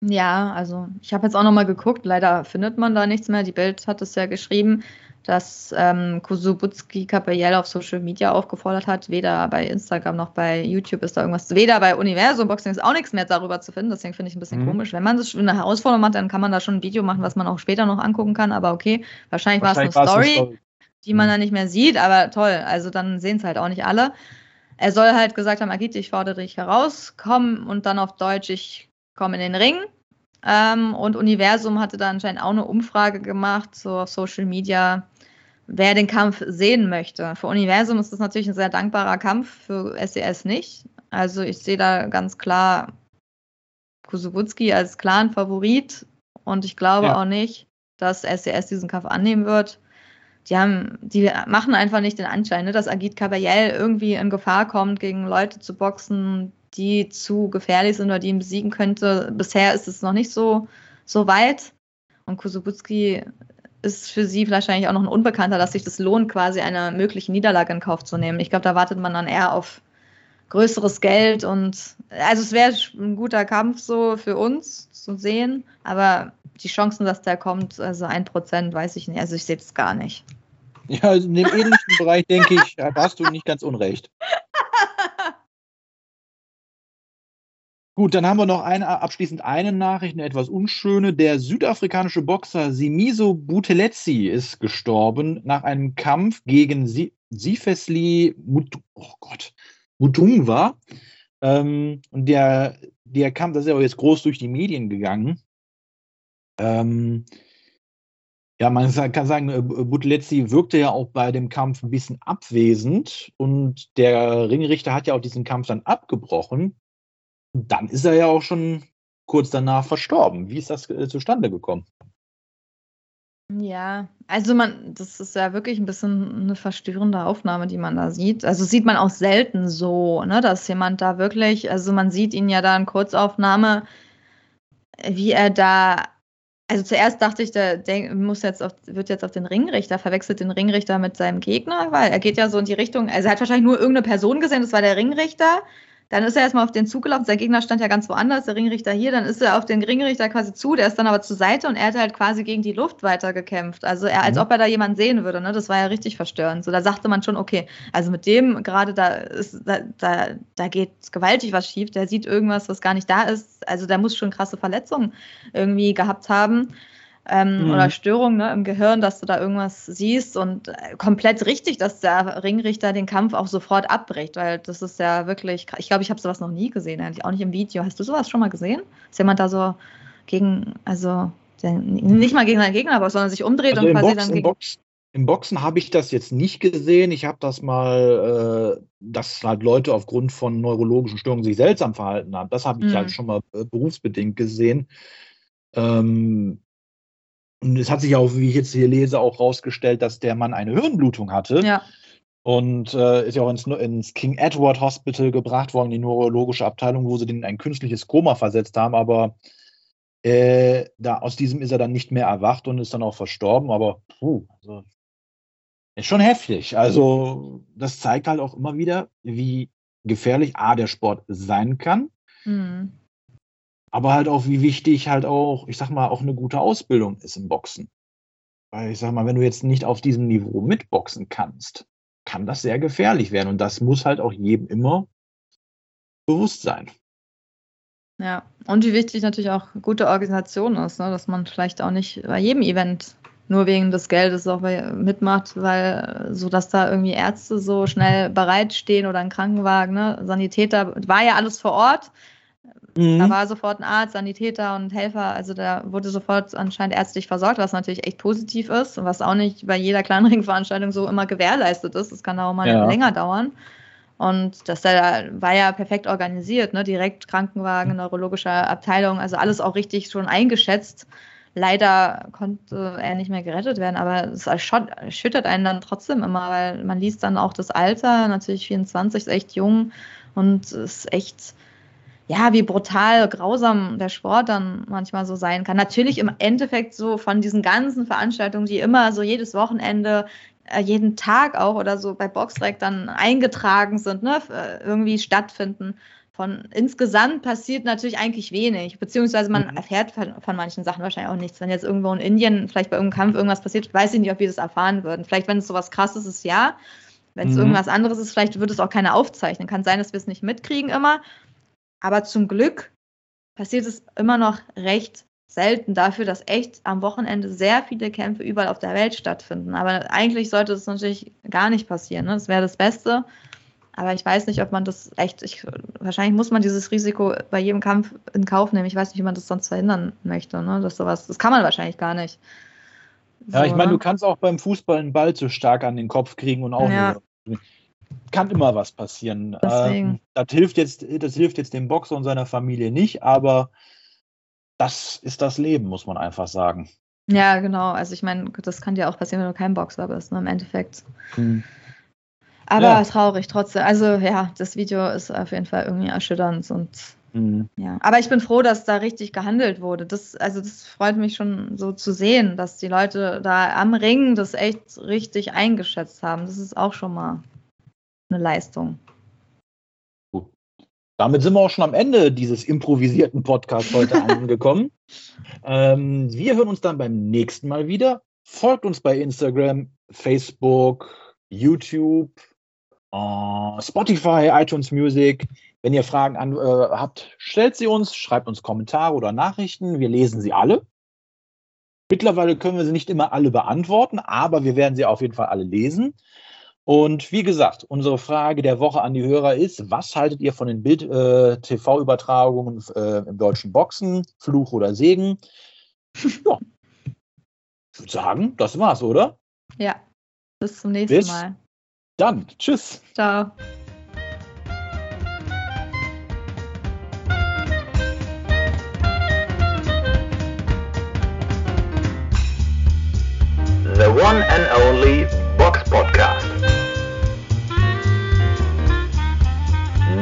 C: Ja, also ich habe jetzt auch nochmal geguckt, leider findet man da nichts mehr. Die Bild hat es ja geschrieben dass ähm, Kusubutski Kapayel auf Social Media aufgefordert hat. Weder bei Instagram noch bei YouTube ist da irgendwas. Weder bei Universum Boxing ist auch nichts mehr darüber zu finden. Deswegen finde ich ein bisschen mhm. komisch. Wenn man das eine Herausforderung macht, dann kann man da schon ein Video machen, was man auch später noch angucken kann. Aber okay, wahrscheinlich, wahrscheinlich war es eine Story, Story, die man mhm. dann nicht mehr sieht. Aber toll, also dann sehen es halt auch nicht alle. Er soll halt gesagt haben, Agit, ich fordere dich heraus, komm und dann auf Deutsch, ich komme in den Ring. Ähm, und Universum hatte da anscheinend auch eine Umfrage gemacht, so auf Social Media, wer den Kampf sehen möchte. Für Universum ist das natürlich ein sehr dankbarer Kampf, für SES e nicht. Also ich sehe da ganz klar Kusubutski als klaren Favorit und ich glaube ja. auch nicht, dass SES e diesen Kampf annehmen wird. Die haben, die machen einfach nicht den Anschein, ne, dass Agit Kabayel irgendwie in Gefahr kommt, gegen Leute zu boxen, die zu gefährlich sind oder die ihn besiegen könnte. Bisher ist es noch nicht so, so weit. Und Kusubutski ist für sie wahrscheinlich auch noch ein Unbekannter, dass sich das lohnt, quasi eine mögliche Niederlage in Kauf zu nehmen. Ich glaube, da wartet man dann eher auf größeres Geld und also es wäre ein guter Kampf so für uns zu sehen, aber die Chancen, dass der kommt, also ein Prozent, weiß ich nicht. Also ich sehe es gar nicht.
B: Ja, also in dem ähnlichen Bereich denke ich, hast du nicht ganz unrecht. *laughs* Gut, dann haben wir noch eine, abschließend eine Nachricht, eine etwas unschöne. Der südafrikanische Boxer Simiso Butelezzi ist gestorben nach einem Kampf gegen Sifesli Mut oh Gott, Mutungwa. Ähm, und der, der Kampf, das ist ja jetzt groß durch die Medien gegangen. Ähm, ja, man kann sagen, äh, Butelezzi wirkte ja auch bei dem Kampf ein bisschen abwesend und der Ringrichter hat ja auch diesen Kampf dann abgebrochen dann ist er ja auch schon kurz danach verstorben. Wie ist das äh, zustande gekommen?
C: Ja, also man, das ist ja wirklich ein bisschen eine verstörende Aufnahme, die man da sieht. Also sieht man auch selten so, ne, dass jemand da wirklich, also man sieht ihn ja da in Kurzaufnahme, wie er da, also zuerst dachte ich, der, der muss jetzt auf, wird jetzt auf den Ringrichter, verwechselt den Ringrichter mit seinem Gegner, weil er geht ja so in die Richtung, also er hat wahrscheinlich nur irgendeine Person gesehen, das war der Ringrichter dann ist er erstmal auf den Zug gelaufen. Sein Gegner stand ja ganz woanders, der Ringrichter hier. Dann ist er auf den Ringrichter quasi zu, der ist dann aber zur Seite und er hat halt quasi gegen die Luft weitergekämpft. Also er, als mhm. ob er da jemanden sehen würde. Ne? Das war ja richtig verstörend. So, da sagte man schon, okay, also mit dem gerade da ist, da, da, da geht gewaltig was schief. Der sieht irgendwas, was gar nicht da ist. Also der muss schon krasse Verletzungen irgendwie gehabt haben ähm, mhm. oder Störung ne, im Gehirn, dass du da irgendwas siehst und äh, komplett richtig, dass der Ringrichter den Kampf auch sofort abbricht, weil das ist ja wirklich, ich glaube, ich habe sowas noch nie gesehen, eigentlich auch nicht im Video. Hast du sowas schon mal gesehen? Ist jemand da so gegen, also nicht mal gegen seinen Gegner, aber sondern sich umdreht also und quasi
B: Box, dann gegen. Im, Box, im Boxen habe ich das jetzt nicht gesehen. Ich habe das mal, äh, dass halt Leute aufgrund von neurologischen Störungen sich seltsam verhalten haben. Das habe ich mhm. halt schon mal äh, berufsbedingt gesehen. Ähm, und es hat sich auch, wie ich jetzt hier lese, auch rausgestellt, dass der Mann eine Hirnblutung hatte.
C: Ja.
B: Und äh, ist ja auch ins, ins, King Edward Hospital gebracht worden, die neurologische Abteilung, wo sie den in ein künstliches Koma versetzt haben. Aber äh, da, aus diesem ist er dann nicht mehr erwacht und ist dann auch verstorben. Aber puh, also, ist schon heftig. Also, das zeigt halt auch immer wieder, wie gefährlich A, der Sport sein kann. Mhm aber halt auch, wie wichtig halt auch, ich sag mal, auch eine gute Ausbildung ist im Boxen. Weil ich sag mal, wenn du jetzt nicht auf diesem Niveau mitboxen kannst, kann das sehr gefährlich werden. Und das muss halt auch jedem immer bewusst sein.
C: Ja, und wie wichtig natürlich auch gute Organisation ist, ne? dass man vielleicht auch nicht bei jedem Event nur wegen des Geldes auch mitmacht, weil so dass da irgendwie Ärzte so schnell bereitstehen oder ein Krankenwagen, ne? Sanitäter, war ja alles vor Ort. Mhm. Da war sofort ein Arzt, Sanitäter und Helfer. Also da wurde sofort anscheinend ärztlich versorgt, was natürlich echt positiv ist und was auch nicht bei jeder Kleinringveranstaltung so immer gewährleistet ist. Das kann auch mal ja. länger dauern. Und das war ja perfekt organisiert, ne? direkt Krankenwagen, mhm. neurologische Abteilung, also alles auch richtig schon eingeschätzt. Leider konnte er nicht mehr gerettet werden, aber es erschüttert einen dann trotzdem immer, weil man liest dann auch das Alter, natürlich 24, ist echt jung und ist echt ja, wie brutal, grausam der Sport dann manchmal so sein kann. Natürlich im Endeffekt so von diesen ganzen Veranstaltungen, die immer so jedes Wochenende, äh, jeden Tag auch oder so bei Boxrec dann eingetragen sind, ne, äh, irgendwie stattfinden. Von insgesamt passiert natürlich eigentlich wenig, beziehungsweise man mhm. erfährt von, von, manchen Sachen wahrscheinlich auch nichts. Wenn jetzt irgendwo in Indien vielleicht bei irgendeinem Kampf irgendwas passiert, weiß ich nicht, ob wir das erfahren würden. Vielleicht, wenn es sowas krasses ist, ja. Wenn es mhm. irgendwas anderes ist, vielleicht würde es auch keiner aufzeichnen. Kann sein, dass wir es nicht mitkriegen immer. Aber zum Glück passiert es immer noch recht selten dafür, dass echt am Wochenende sehr viele Kämpfe überall auf der Welt stattfinden. Aber eigentlich sollte es natürlich gar nicht passieren. Ne? Das wäre das Beste. Aber ich weiß nicht, ob man das echt, ich, wahrscheinlich muss man dieses Risiko bei jedem Kampf in Kauf nehmen. Ich weiß nicht, wie man das sonst verhindern möchte, ne? Dass sowas, das kann man wahrscheinlich gar nicht.
B: So, ja, ich meine, ne? du kannst auch beim Fußball einen Ball zu stark an den Kopf kriegen und auch ja. Kann immer was passieren. Ähm, das hilft jetzt, das hilft jetzt dem Boxer und seiner Familie nicht, aber das ist das Leben, muss man einfach sagen.
C: Ja, genau. Also ich meine, das kann dir auch passieren, wenn du kein Boxer bist, ne, im Endeffekt. Hm. Aber ja. traurig trotzdem. Also ja, das Video ist auf jeden Fall irgendwie erschütternd und mhm. ja. Aber ich bin froh, dass da richtig gehandelt wurde. Das, also das freut mich schon so zu sehen, dass die Leute da am Ring das echt richtig eingeschätzt haben. Das ist auch schon mal eine Leistung.
B: Gut. Damit sind wir auch schon am Ende dieses improvisierten Podcasts heute *laughs* angekommen. Ähm, wir hören uns dann beim nächsten Mal wieder. Folgt uns bei Instagram, Facebook, YouTube, uh, Spotify, iTunes Music. Wenn ihr Fragen an, äh, habt, stellt sie uns, schreibt uns Kommentare oder Nachrichten. Wir lesen sie alle. Mittlerweile können wir sie nicht immer alle beantworten, aber wir werden sie auf jeden Fall alle lesen. Und wie gesagt, unsere Frage der Woche an die Hörer ist, was haltet ihr von den Bild-TV-Übertragungen äh, äh, im deutschen Boxen? Fluch oder Segen? Ja. Ich würde sagen, das war's, oder?
C: Ja. Bis zum nächsten Bis Mal.
B: Dann, tschüss.
C: Ciao.
A: The one and only Box Podcast.